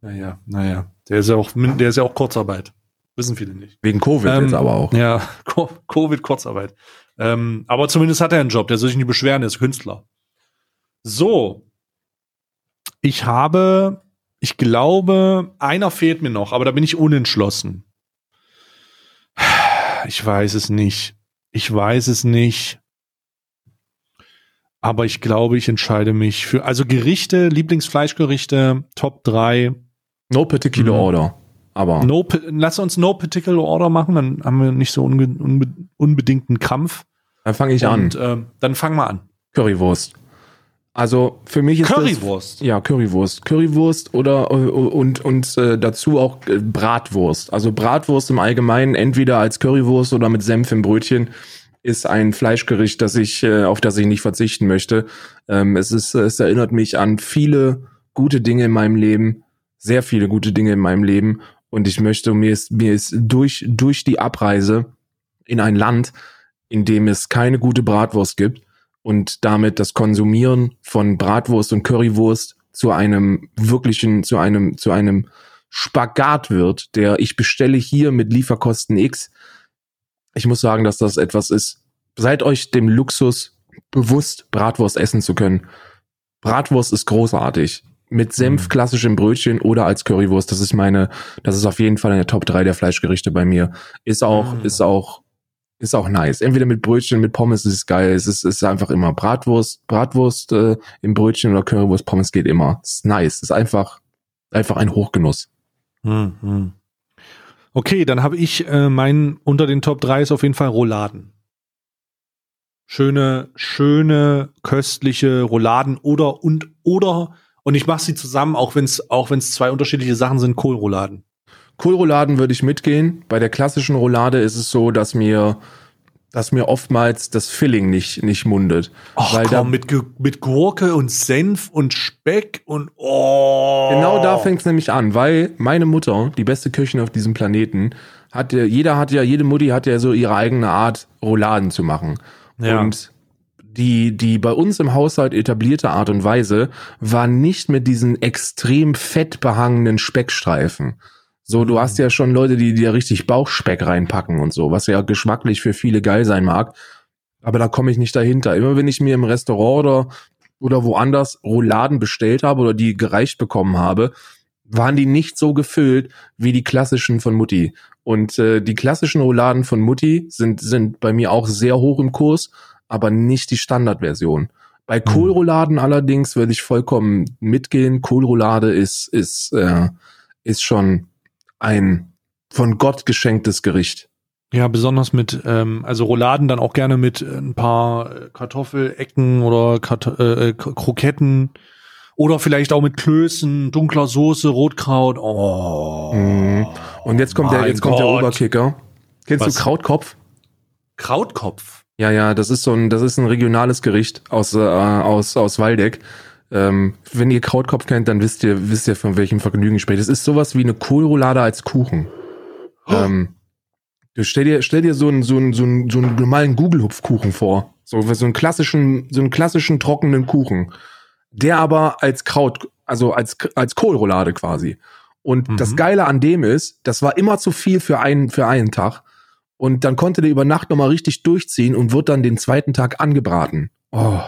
Naja, naja. Der ist ja auch, der ist ja auch Kurzarbeit. Wissen viele nicht. Wegen Covid Ähm, jetzt aber auch. Ja, Co- Covid, Kurzarbeit. Ähm, aber zumindest hat er einen Job, der soll sich nicht beschweren, der ist Künstler. So. Ich habe, ich glaube, einer fehlt mir noch, aber da bin ich unentschlossen. Ich weiß es nicht. Ich weiß es nicht. Aber ich glaube, ich entscheide mich für, also Gerichte, Lieblingsfleischgerichte, Top 3. No particular Mhm. order. Aber No, lass uns no particular order machen, dann haben wir nicht so unbe unbedingten Krampf. dann fange ich an. Und ähm, dann fang mal an. Currywurst. Also für mich ist Currywurst. Das, ja, Currywurst. Currywurst oder und, und äh, dazu auch äh, Bratwurst. Also Bratwurst im Allgemeinen, entweder als Currywurst oder mit Senf im Brötchen, ist ein Fleischgericht, das ich, äh, auf das ich nicht verzichten möchte. Ähm, es, ist, es erinnert mich an viele gute Dinge in meinem Leben, sehr viele gute Dinge in meinem Leben. Und ich möchte, mir ist, mir ist durch, durch die Abreise in ein Land, in dem es keine gute Bratwurst gibt, und damit das Konsumieren von Bratwurst und Currywurst zu einem wirklichen, zu einem, zu einem Spagat wird, der ich bestelle hier mit Lieferkosten X. Ich muss sagen, dass das etwas ist. Seid euch dem Luxus bewusst, Bratwurst essen zu können. Bratwurst ist großartig. Mit Senf, Mhm. klassischem Brötchen oder als Currywurst. Das ist meine, das ist auf jeden Fall in der Top 3 der Fleischgerichte bei mir. Ist auch, Mhm. ist auch ist auch nice. Entweder mit Brötchen, mit Pommes ist es geil. Es ist, ist einfach immer Bratwurst, Bratwurst äh, im Brötchen oder Currywurst, Pommes geht immer. Ist nice. Ist einfach, einfach ein Hochgenuss. Hm, hm. Okay, dann habe ich äh, meinen unter den Top 3 ist auf jeden Fall Rouladen. Schöne, schöne, köstliche Rouladen oder und oder und ich mache sie zusammen, auch wenn es auch wenn es zwei unterschiedliche Sachen sind, Kohlrouladen. Kohlrouladen würde ich mitgehen. Bei der klassischen Roulade ist es so, dass mir, dass mir oftmals das Filling nicht, nicht mundet. Ach Weil komm, da- mit, mit Gurke und Senf und Speck und oh. Genau da fängt es nämlich an, weil meine Mutter, die beste Köchin auf diesem Planeten, hat ja, jeder hat ja, jede Mutti hat ja so ihre eigene Art, Rouladen zu machen. Ja. Und die, die bei uns im Haushalt etablierte Art und Weise war nicht mit diesen extrem fettbehangenen Speckstreifen. So, du hast ja schon Leute, die dir richtig Bauchspeck reinpacken und so, was ja geschmacklich für viele geil sein mag. Aber da komme ich nicht dahinter. Immer wenn ich mir im Restaurant oder, oder woanders Rouladen bestellt habe oder die gereicht bekommen habe, waren die nicht so gefüllt wie die klassischen von Mutti. Und äh, die klassischen Rouladen von Mutti sind, sind bei mir auch sehr hoch im Kurs, aber nicht die Standardversion. Bei Kohlrouladen allerdings würde ich vollkommen mitgehen. Kohlroulade ist, ist, äh, ist schon ein von Gott geschenktes Gericht. Ja, besonders mit, ähm, also Rouladen dann auch gerne mit äh, ein paar äh, Kartoffelecken oder Karto äh, K- Kroketten oder vielleicht auch mit Klößen, dunkler Soße, Rotkraut. Oh. Mhm. Und jetzt kommt der, jetzt kommt der Gott. Oberkicker. Kennst Was? du Krautkopf? Krautkopf. Ja, ja, das ist so ein, das ist ein regionales Gericht aus, äh, aus, aus Waldeck. Ähm, wenn ihr Krautkopf kennt, dann wisst ihr, wisst ihr, von welchem Vergnügen ich spreche. Das ist sowas wie eine Kohlroulade als Kuchen. Ähm, du stell dir, stell dir so einen, so einen, so einen, so einen normalen Google-Hupfkuchen vor. So, so einen klassischen, so einen klassischen trockenen Kuchen. Der aber als Kraut, also als, als Kohlroulade quasi. Und Mhm. das Geile an dem ist, das war immer zu viel für einen, für einen Tag. Und dann konnte der über Nacht nochmal richtig durchziehen und wird dann den zweiten Tag angebraten. Oh.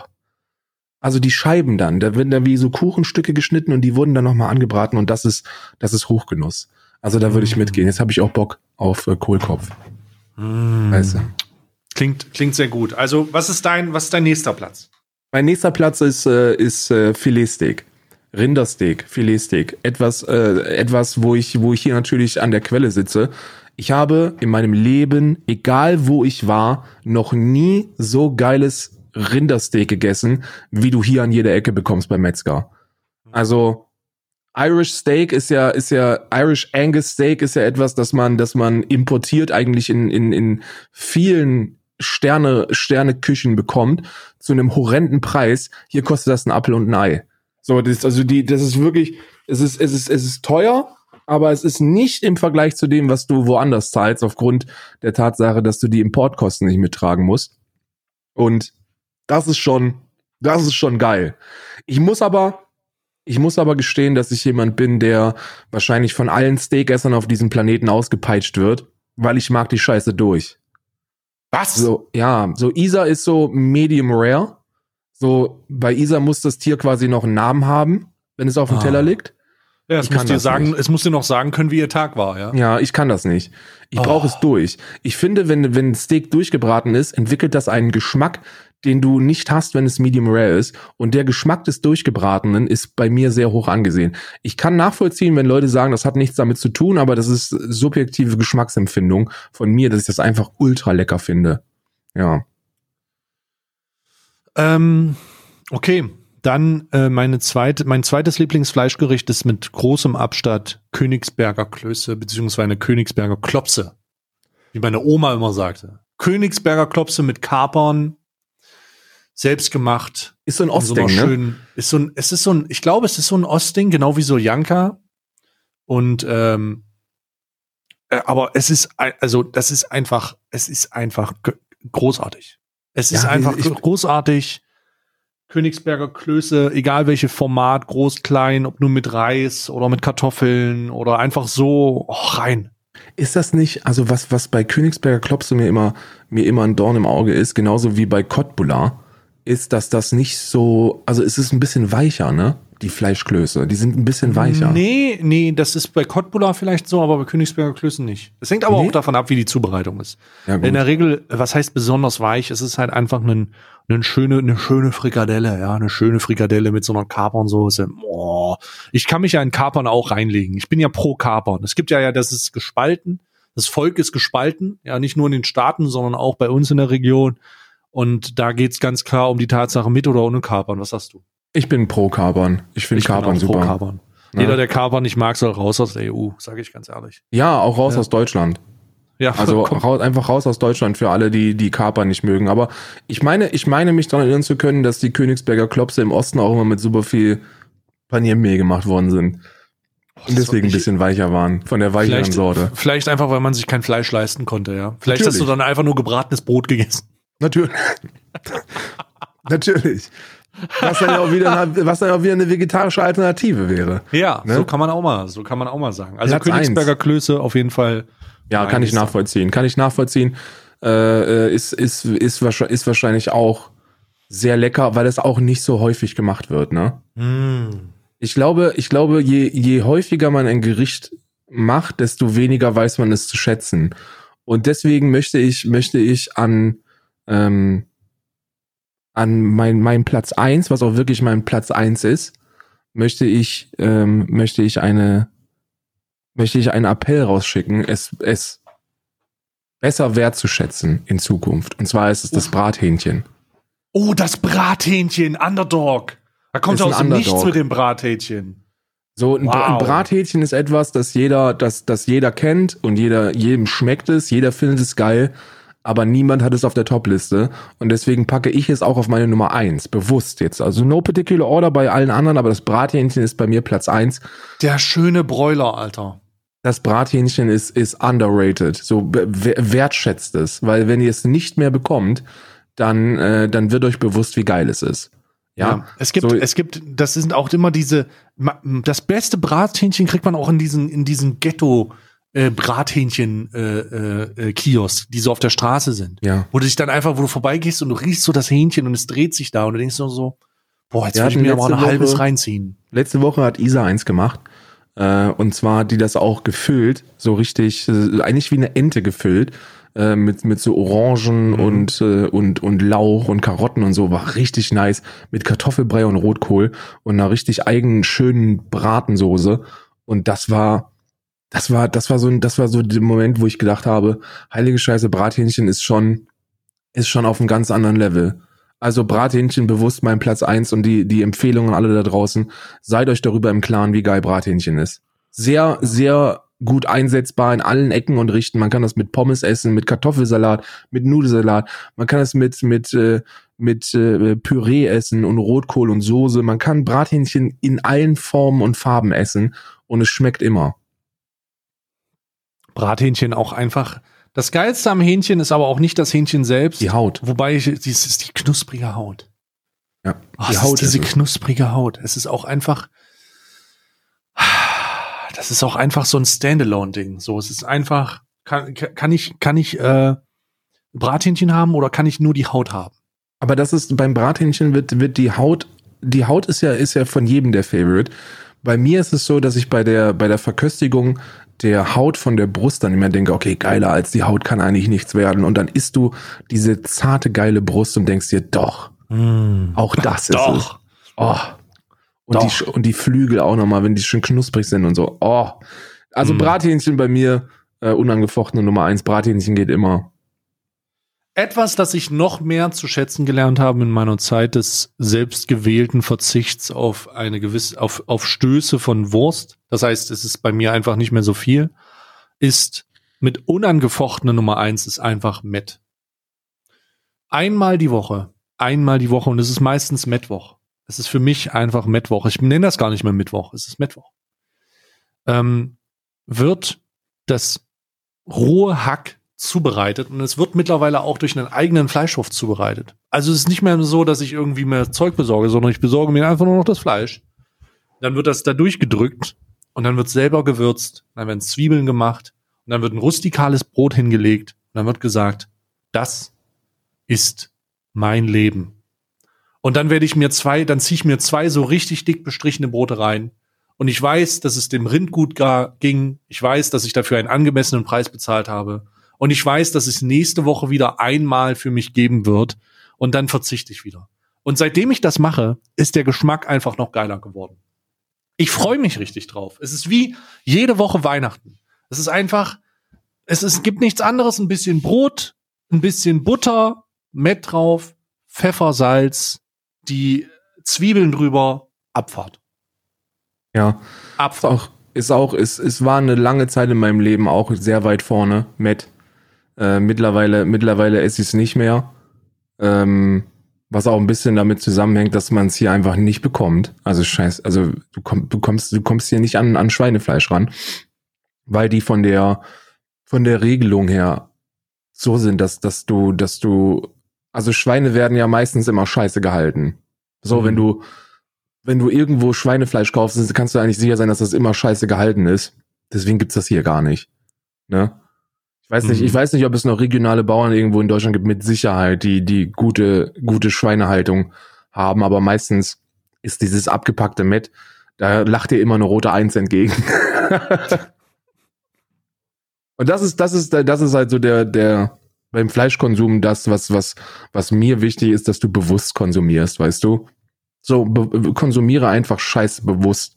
Also die Scheiben dann, da werden dann wie so Kuchenstücke geschnitten und die wurden dann nochmal angebraten und das ist, das ist Hochgenuss. Also da würde ich Mm. mitgehen. Jetzt habe ich auch Bock auf äh, Kohlkopf. Mm. Weißt du. Klingt, klingt sehr gut. Also, was ist dein, was ist dein nächster Platz? Mein nächster Platz ist, äh, ist äh, Filetsteak. Rindersteak, Filetsteak. Etwas, äh, etwas, wo ich, wo ich hier natürlich an der Quelle sitze. Ich habe in meinem Leben, egal wo ich war, noch nie so geiles Rindersteak gegessen, wie du hier an jeder Ecke bekommst beim Metzger. Also Irish Steak ist ja, ist ja, Irish Angus Steak ist ja etwas, das man, das man importiert eigentlich in, in, in vielen Sterne, Sterne-Küchen bekommt, zu einem horrenden Preis. Hier kostet das ein Apfel und ein Ei. So, das ist, also die, das ist wirklich, es ist, es ist, es ist teuer, aber es ist nicht im Vergleich zu dem, was du woanders zahlst, aufgrund der Tatsache, dass du die Importkosten nicht mittragen musst. Und das ist schon, das ist schon geil. Ich muss aber, ich muss aber gestehen, dass ich jemand bin, der wahrscheinlich von allen Steakessern auf diesem Planeten ausgepeitscht wird, weil ich mag die Scheiße durch. Was? So, ja, so Isa ist so medium rare. So, bei Isa muss das Tier quasi noch einen Namen haben, wenn es auf dem Ah. Teller liegt. Ja, es Ich muss kann dir sagen, nicht. es muss dir noch sagen können, wie ihr Tag war, ja. Ja, ich kann das nicht. Ich Oh. brauche es durch. Ich finde, wenn, wenn ein Steak durchgebraten ist, entwickelt das einen Geschmack, den du nicht hast, wenn es medium rare ist. Und der Geschmack des Durchgebratenen ist bei mir sehr hoch angesehen. Ich kann nachvollziehen, wenn Leute sagen, das hat nichts damit zu tun, aber das ist subjektive Geschmacksempfindung von mir, dass ich das einfach ultra lecker finde. Ja. Ähm, okay, dann äh, meine zweite, mein zweites Lieblingsfleischgericht ist mit großem Abstand Königsberger Klöße beziehungsweise Königsberger Klopse, wie meine Oma immer sagte. Königsberger Klopse mit Kapern, selbst gemacht. Ist so ein in so Ostding, ne? ist so ein, es ist so ein, ich glaube, es ist so ein Ostding, genau wie so Janka. Und ähm, äh, aber es ist, also das ist einfach, es ist einfach großartig. Es ist Ja, einfach ich- großartig. Königsberger Klöße, egal welche Format, groß, klein, ob nur mit Reis oder mit Kartoffeln oder einfach so oh, rein. Ist das nicht, also was, was bei Königsberger Klopse mir immer, mir immer ein Dorn im Auge ist, genauso wie bei Cottbullar, ist, dass das nicht so, also es ist ein bisschen weicher, ne? Die Fleischklöße, die sind ein bisschen weicher. Nee, nee, das ist bei Cottbullar vielleicht so, aber bei Königsberger Klößen nicht. Das hängt aber Nee? auch davon ab, wie die Zubereitung ist. Ja. In der Regel, was heißt besonders weich? Es ist halt einfach ein, eine schöne, eine schöne Frikadelle, ja, eine schöne Frikadelle mit so einer Kapernsoße. Boah. Ich kann mich ja in Kapern auch reinlegen. Ich bin ja pro Kapern. Es gibt ja ja, das ist gespalten. Das Volk ist gespalten, ja, nicht nur in den Staaten, sondern auch bei uns in der Region. Und da geht's ganz klar um die Tatsache mit oder ohne Kapern. Was sagst du? Ich bin pro Kapern. Ich finde Kapern auch pro super. Kapern. Ja. Jeder, der Kapern nicht mag, soll raus aus der EU, sage ich ganz ehrlich. Ja, auch raus Ja. aus Deutschland. Ja, Also raus, einfach raus aus Deutschland für alle, die die Kapern nicht mögen. Aber ich meine, ich meine mich daran erinnern zu können, dass die Königsberger Klopse im Osten auch immer mit super viel Paniermehl gemacht worden sind. Und deswegen ein bisschen weicher waren, von der weicheren vielleicht, Sorte. vielleicht einfach, weil man sich kein Fleisch leisten konnte, ja. Vielleicht hast du Natürlich. dann einfach nur gebratenes Brot gegessen. Natürlich. Natürlich. Was dann, ja auch wieder, eine- was dann auch wieder eine vegetarische Alternative wäre. Ja, Ne? so kann man auch mal, so kann man auch mal sagen. Also Platz Königsberger eins. Klöße auf jeden Fall. Ja, kann ich nachvollziehen. Kann ich nachvollziehen. Äh, äh, ist, ist, ist, wahrscheinlich, ist wahrscheinlich auch sehr lecker, weil es auch nicht so häufig gemacht wird, ne? Mm. Ich glaube, ich glaube, je, je häufiger man ein Gericht macht, desto weniger weiß man es zu schätzen. Und deswegen möchte ich, möchte ich an, ähm, an mein, mein Platz eins, was auch wirklich mein Platz eins ist, möchte ich, ähm, möchte ich eine, möchte ich einen Appell rausschicken, es, es besser wertzuschätzen in Zukunft. Und zwar ist es das Uff. Brathähnchen. Oh, das Brathähnchen, Underdog. Da kommt er ein aus dem Nichts mit dem Brathähnchen. So ein, Bra- ein Wow. Brathähnchen ist etwas, das jeder, das, das jeder kennt und jeder, jedem schmeckt es, jeder findet es geil, aber niemand hat es auf der Top-Liste und deswegen packe ich es auch auf meine Nummer eins bewusst jetzt. Also no particular order bei allen anderen, aber das Brathähnchen ist bei mir Platz eins. Der schöne Bräuler, Alter. Das Brathähnchen ist, ist underrated. So wertschätzt es, weil wenn ihr es nicht mehr bekommt, dann, äh, dann wird euch bewusst, wie geil es ist. Ja, es gibt, so- es gibt, das sind auch immer diese, das beste Brathähnchen kriegt man auch in diesen, in diesen Ghetto, äh, Brathähnchen, äh, äh, äh, die so auf der Straße sind. ja. Wo du dich dann einfach, wo du vorbeigehst und du riechst so das Hähnchen und es dreht sich da und du denkst nur so, boah, jetzt will ich mir aber ein letzte halbes Woche- reinziehen. Letzte Woche hat Isa eins gemacht. Äh, und zwar hat die das auch gefüllt, so richtig, äh, eigentlich wie eine Ente gefüllt, äh, mit, mit so Orangen Mhm. und, äh, und, und Lauch und Karotten und so. War richtig nice. Mit Kartoffelbrei und Rotkohl und einer richtig eigenen, schönen Bratensoße. Und das war, das war, das war so ein, das war so der Moment, wo ich gedacht habe, heilige Scheiße, Brathähnchen ist schon, ist schon auf einem ganz anderen Level. Also Brathähnchen bewusst mein Platz eins und die, die Empfehlungen alle da draußen. Seid euch darüber im Klaren, wie geil Brathähnchen ist. Sehr, sehr gut einsetzbar in allen Ecken und Richten. Man kann das mit Pommes essen, mit Kartoffelsalat, mit Nudelsalat. Man kann es mit, mit, äh, mit äh, Püree essen und Rotkohl und Soße. Man kann Brathähnchen in allen Formen und Farben essen und es schmeckt immer. Brathähnchen auch einfach. Das Geilste am Hähnchen ist aber auch nicht das Hähnchen selbst. Die Haut. Wobei, ich, dies ist die knusprige Haut. Ja. Oh, die es Haut ist diese es. knusprige Haut. Es ist auch einfach. Das ist auch einfach so ein Standalone-Ding. So, es ist einfach. Kann, kann ich, kann ich äh, Brathähnchen haben oder kann ich nur die Haut haben? Aber das ist beim Brathähnchen wird, wird die Haut, die Haut ist ja, ist ja von jedem der Favorite. Bei mir ist es so, dass ich bei der, bei der Verköstigung der Haut von der Brust dann immer denke, okay, geiler als die Haut kann eigentlich nichts werden. Und dann isst du diese zarte, geile Brust und denkst dir, doch, auch das ist es. Doch. Oh. Und, Doch. die, und die Flügel auch nochmal, wenn die schön knusprig sind und so. Oh. Also Mm. Brathähnchen bei mir, äh, unangefochtene Nummer eins. Brathähnchen geht immer. Etwas, das ich noch mehr zu schätzen gelernt habe in meiner Zeit des selbstgewählten Verzichts auf eine gewisse, auf, auf Stöße von Wurst. Das heißt, es ist bei mir einfach nicht mehr so viel, ist mit unangefochtene Nummer eins ist einfach Met. Einmal die Woche. Einmal die Woche und es ist meistens Mittwoch. Es ist für mich einfach Mittwoch. Ich nenne das gar nicht mehr Mittwoch. Es ist Mittwoch. Ähm, wird das rohe Hack zubereitet und es wird mittlerweile auch durch einen eigenen Fleischhof zubereitet. Also es ist nicht mehr so, dass ich irgendwie mehr Zeug besorge, sondern ich besorge mir einfach nur noch das Fleisch. Dann wird das da durchgedrückt und dann wird selber gewürzt, dann werden Zwiebeln gemacht und dann wird ein rustikales Brot hingelegt und dann wird gesagt, das ist mein Leben. Und dann werde ich mir zwei, dann ziehe ich mir zwei so richtig dick bestrichene Brote rein. Und ich weiß, dass es dem Rind gut ging. Ich weiß, dass ich dafür einen angemessenen Preis bezahlt habe. Und ich weiß, dass es nächste Woche wieder einmal für mich geben wird. Und dann verzichte ich wieder. Und seitdem ich das mache, ist der Geschmack einfach noch geiler geworden. Ich freue mich richtig drauf. Es ist wie jede Woche Weihnachten. Es ist einfach, es, ist, es gibt nichts anderes, ein bisschen Brot, ein bisschen Butter, Mett drauf, Pfeffer, Salz, die Zwiebeln drüber, Abfahrt. Ja. Ist Abfahrt. auch, ist auch, es, es war eine lange Zeit in meinem Leben auch sehr weit vorne, Matt. Äh, mittlerweile, mittlerweile esse ich es nicht mehr. Ähm, was auch ein bisschen damit zusammenhängt, dass man es hier einfach nicht bekommt. Also scheiß, also du, komm, du kommst, du kommst hier nicht an, an Schweinefleisch ran, weil die von der, von der Regelung her so sind, dass, dass du, dass du, also Schweine werden ja meistens immer scheiße gehalten. So, Mhm. wenn du, wenn du irgendwo Schweinefleisch kaufst, kannst du eigentlich sicher sein, dass das immer scheiße gehalten ist. Deswegen gibt's das hier gar nicht. Ne? Ich weiß nicht, Mhm. ich weiß nicht, ob es noch regionale Bauern irgendwo in Deutschland gibt mit Sicherheit, die, die gute, gute Schweinehaltung haben, aber meistens ist dieses abgepackte Met, da lacht dir immer eine rote Eins entgegen. Und das ist, das ist, das ist halt so der, der, beim Fleischkonsum das, was, was, was mir wichtig ist, dass du bewusst konsumierst, weißt du? So, be konsumiere einfach scheiß bewusst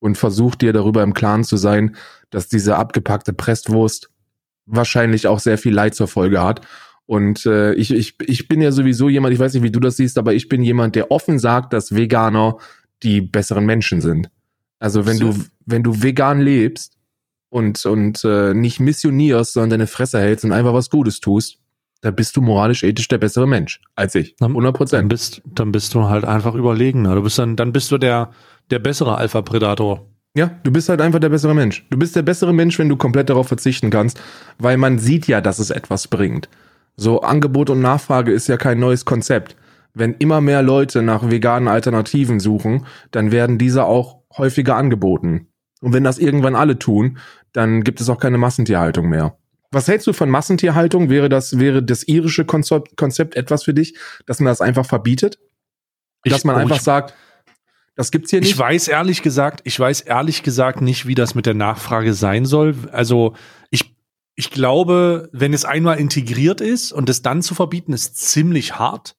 und versuch dir darüber im Klaren zu sein, dass diese abgepackte Presswurst wahrscheinlich auch sehr viel Leid zur Folge hat. Und äh, ich, ich, ich bin ja sowieso jemand, ich weiß nicht, wie du das siehst, aber ich bin jemand, der offen sagt, dass Veganer die besseren Menschen sind. Also wenn du, wenn du vegan lebst und, und äh, nicht missionierst, sondern deine Fresse hältst und einfach was Gutes tust, da bist du moralisch, ethisch der bessere Mensch als ich. Dann- 100 Dann Prozent. bist, dann bist du halt einfach überlegener. Du bist dann, dann bist du der, der bessere Alpha-Predator. Ja, du bist halt einfach der bessere Mensch. Du bist der bessere Mensch, wenn du komplett darauf verzichten kannst, weil man sieht ja, dass es etwas bringt. So Angebot und Nachfrage ist ja kein neues Konzept. Wenn immer mehr Leute nach veganen Alternativen suchen, dann werden diese auch häufiger angeboten. Und wenn das irgendwann alle tun, dann gibt es auch keine Massentierhaltung mehr. Was hältst du von Massentierhaltung? Wäre das, wäre das irische Konzept, Konzept etwas für dich, dass man das einfach verbietet? dass man oh, einfach ich, sagt, das gibt's hier nicht? Ich weiß ehrlich gesagt, ich weiß ehrlich gesagt nicht, wie das mit der Nachfrage sein soll. Also ich, ich glaube, wenn es einmal integriert ist und es dann zu verbieten, ist ziemlich hart.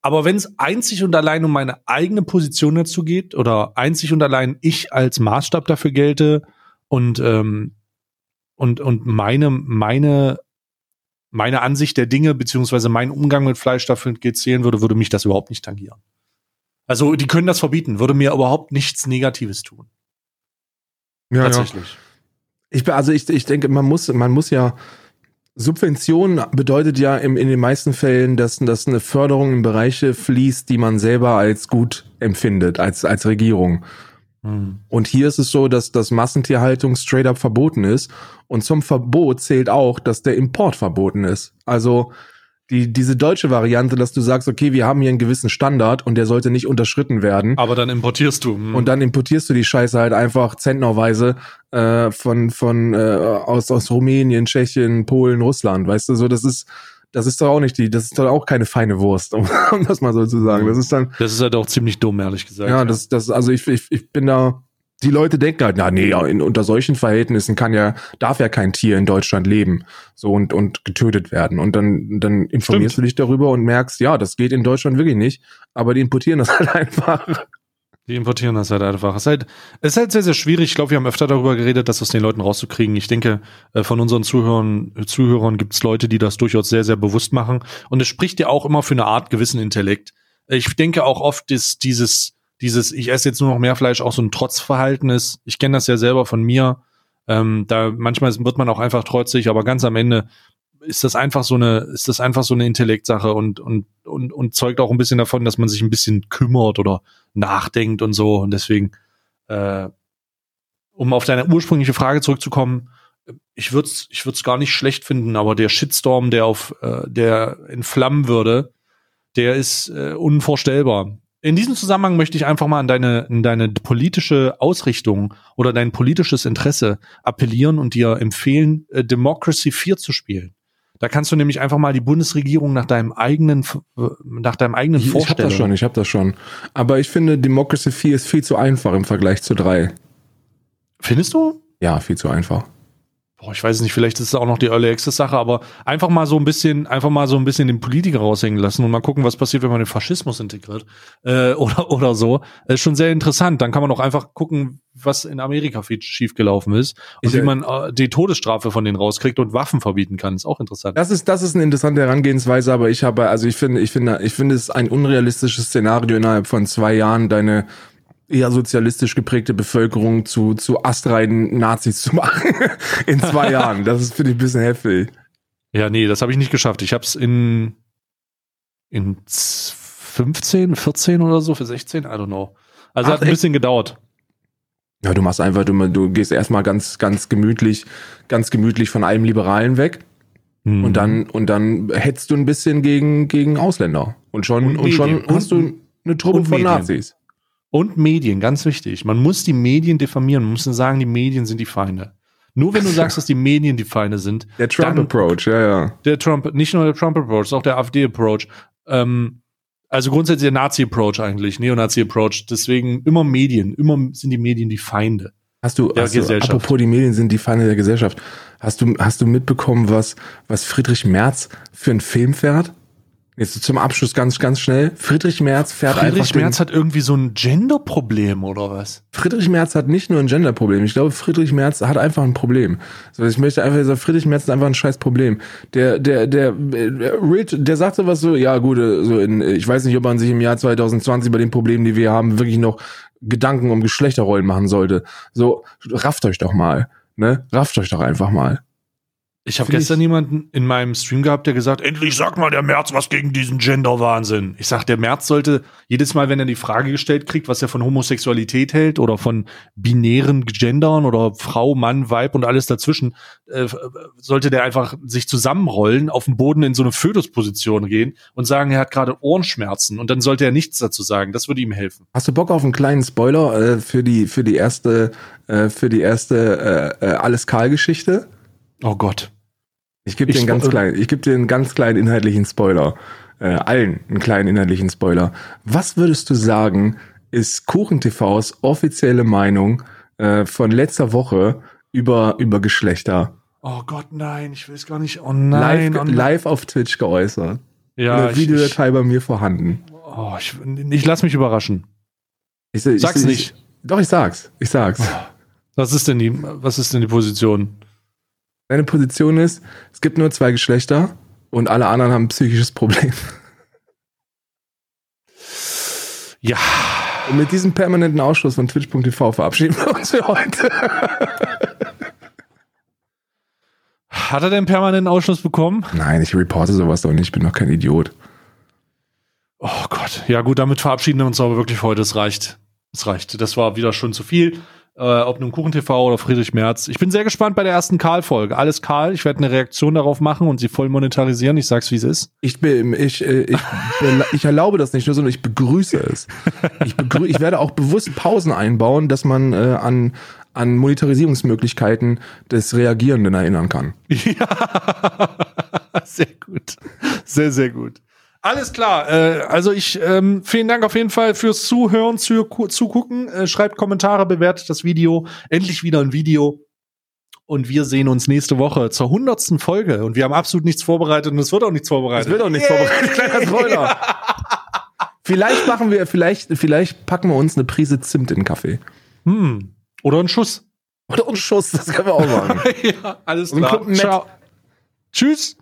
Aber wenn es einzig und allein um meine eigene Position dazu geht oder einzig und allein ich als Maßstab dafür gelte und ähm, und und meine meine meine Ansicht der Dinge beziehungsweise mein Umgang mit Fleisch dafür zählen würde, würde mich das überhaupt nicht tangieren. Also die können das verbieten, würde mir überhaupt nichts Negatives tun. Ja, ja. Tatsächlich. Ich, bin- also ich, ich denke, man muss, man muss ja, Subvention bedeutet ja im, in den meisten Fällen, dass, dass eine Förderung in Bereiche fließt, die man selber als gut empfindet, als, als Regierung. Hm. Und hier ist es so, dass das Massentierhaltung straight up verboten ist. Und zum Verbot zählt auch, dass der Import verboten ist. Also die, diese deutsche Variante, dass du sagst, okay, wir haben hier einen gewissen Standard und der sollte nicht unterschritten werden. Aber dann importierst du. Hm. Und dann importierst du die Scheiße halt einfach zentnerweise äh, von, von äh, aus, aus Rumänien, Tschechien, Polen, Russland. Weißt du, so das ist, das ist doch auch nicht die, das ist doch auch keine feine Wurst, um, um das mal so zu sagen. Das ist dann, das ist halt auch ziemlich dumm, ehrlich gesagt. ja, das, das, also ich, ich, ich bin da, die Leute denken halt, na nee, in, unter solchen Verhältnissen kann ja, darf ja kein Tier in Deutschland leben, so und, und getötet werden. Und dann, dann informierst Stimmt. du dich darüber und merkst, ja, das geht in Deutschland wirklich nicht, aber die importieren das halt einfach. Die importieren das halt einfach. Es ist halt, es ist halt sehr, sehr schwierig. Ich glaube, wir haben öfter darüber geredet, das aus den Leuten rauszukriegen. Ich denke, äh, von unseren Zuhörern, Zuhörern gibt es Leute, die das durchaus sehr, sehr bewusst machen. Und es spricht ja auch immer für eine Art gewissen Intellekt. Ich denke auch oft ist dieses, dieses, ich esse jetzt nur noch mehr Fleisch, auch so ein Trotzverhalten ist. Ich kenne das ja selber von mir. Ähm, da manchmal wird man auch einfach trotzig, aber ganz am Ende ist das einfach so eine, ist das einfach so eine Intellektsache und, und, und, und zeugt auch ein bisschen davon, dass man sich ein bisschen kümmert oder nachdenkt und so. Und deswegen, äh, um auf deine ursprüngliche Frage zurückzukommen, ich würde es ich würd's gar nicht schlecht finden, aber der Shitstorm, der auf, äh, der entflammen würde, der ist äh, unvorstellbar. In diesem Zusammenhang möchte ich einfach mal an deine, an deine politische Ausrichtung oder dein politisches Interesse appellieren und dir empfehlen, äh, Democracy 4 zu spielen. Da kannst du nämlich einfach mal die Bundesregierung nach deinem eigenen, äh, nach deinem eigenen Ich, ich hab das schon, ich hab das schon. Aber ich finde, Democracy 4 ist viel zu einfach im Vergleich zu 3. Findest du? Ja, viel zu einfach. Boah, ich weiß nicht, vielleicht ist es auch noch die Early Access Sache, aber einfach mal so ein bisschen, einfach mal so ein bisschen den Politiker raushängen lassen und mal gucken, was passiert, wenn man den Faschismus integriert äh, oder oder so. Das ist schon sehr interessant. Dann kann man auch einfach gucken, was in Amerika viel schiefgelaufen ist und Ich, wie äh, man äh, die Todesstrafe von denen rauskriegt und Waffen verbieten kann. Ist auch interessant. Das ist, das ist eine interessante Herangehensweise, aber ich habe, also ich finde, ich finde, ich finde es ein unrealistisches Szenario innerhalb von zwei Jahren, deine eher sozialistisch geprägte Bevölkerung zu, zu astreinen Nazis zu machen. In zwei Jahren. Das ist, finde ich, ein bisschen heftig. Ja, nee, das habe ich nicht geschafft. Ich habe es in in z- 15, 14 oder so für 16, I don't know. Also Ach, hat ein echt? bisschen gedauert. Ja, du machst einfach, du, du gehst erstmal ganz, ganz gemütlich, ganz gemütlich von allem Liberalen weg. Mhm. Und dann, und dann hetzt du ein bisschen gegen, gegen Ausländer. Und schon, Und und, schon hast du eine Truppe von Medien. Nazis. Und Medien, ganz wichtig. Man muss die Medien diffamieren. Man muss sagen, die Medien sind die Feinde. Nur wenn du sagst, dass die Medien die Feinde sind, Der Trump-Approach, ja, ja. der Trump, nicht nur der Trump-Approach, auch der AfD-Approach, ähm, also grundsätzlich der Nazi-Approach eigentlich, Neonazi-Approach. Deswegen immer Medien, immer sind die Medien die Feinde. Hast du, Der hast du apropos die Medien sind die Feinde der Gesellschaft. Hast du, hast du mitbekommen, was, was Friedrich Merz für einen Film fährt? Jetzt zum Abschluss ganz, ganz schnell. Friedrich Merz fährt Friedrich einfach den, Merz hat irgendwie so ein Gender-Problem oder was? Friedrich Merz hat nicht nur ein Genderproblem. Ich glaube, Friedrich Merz hat einfach ein Problem. So, ich möchte einfach sagen, Friedrich Merz ist einfach ein scheiß Problem. Der, der, der, der, Real- der sagt sowas so, ja gut, äh, so in, ich weiß nicht, ob man sich im Jahr 2020 bei den Problemen, die wir haben, wirklich noch Gedanken um Geschlechterrollen machen sollte. So, rafft euch doch mal, ne? Rafft euch doch einfach mal. Ich habe gestern ich- jemanden in meinem Stream gehabt, der gesagt, endlich sag mal der Merz was gegen diesen Gender-Wahnsinn. Ich sag, der Merz sollte jedes Mal, wenn er die Frage gestellt kriegt, was er von Homosexualität hält oder von binären Gendern oder Frau, Mann, Weib und alles dazwischen, äh, sollte der einfach sich zusammenrollen, auf dem Boden in so eine Fötusposition gehen und sagen, er hat gerade Ohrenschmerzen und dann sollte er nichts dazu sagen. Das würde ihm helfen. Hast du Bock auf einen kleinen Spoiler äh, für die für die erste äh, für die erste äh, äh, alles Karl-Geschichte? Oh Gott. Ich gebe dir einen ganz kleinen, ich gebe dir einen ganz kleinen inhaltlichen Spoiler. Äh, allen einen kleinen inhaltlichen Spoiler. Was würdest du sagen, ist KuchenTVs offizielle Meinung äh, von letzter Woche über über Geschlechter Oh Gott, nein, ich will es gar nicht. Oh nein. live, oh nein. live auf Twitch geäußert? Ja, Eine ich, ich, Videodatei bei mir vorhanden. oh, ich, ich lass mich überraschen. Ich, ich, Sag's ich, nicht. Doch, ich sag's. Ich sag's. Was ist denn die, was ist denn die Position? Deine Position ist, es gibt nur zwei Geschlechter und alle anderen haben ein psychisches Problem. Ja, Und mit diesem permanenten Ausschluss von twitch.tv verabschieden wir uns für heute. hat er denn permanenten Ausschluss bekommen? Nein, ich reporte sowas doch nicht. Ich bin doch kein Idiot. Oh Gott. Ja gut, damit verabschieden wir uns aber wirklich für heute. Es reicht. Das reicht. Das war wieder schon zu viel. Äh, ob nun Kuchen TV oder Friedrich Merz. Ich bin sehr gespannt bei der ersten Karl-Folge. Alles Karl. Ich werde eine Reaktion darauf machen und sie voll monetarisieren. Ich sag's, wie es ist. Ich, bin, ich, äh, ich, ich erlaube das nicht nur, sondern ich begrüße es. Ich, begrü ich werde auch bewusst Pausen einbauen, dass man äh, an, an Monetarisierungsmöglichkeiten des Reagierenden erinnern kann. Ja, sehr gut. Sehr, sehr gut. Alles klar. Äh, also ich ähm, vielen Dank auf jeden Fall fürs Zuhören, zu, zugucken. Äh, schreibt Kommentare, bewertet das Video. Endlich wieder ein Video. Und wir sehen uns nächste Woche zur hundertsten Folge. Und wir haben absolut nichts vorbereitet und es wird auch nichts vorbereitet. Es wird auch nichts vorbereitet. Kleiner Spoiler. Vielleicht machen wir, vielleicht, vielleicht packen wir uns eine Prise Zimt in den Kaffee. Hm. Oder einen Schuss. Oder einen Schuss, das können wir auch machen. ja, alles klar. Ciao. Tschüss.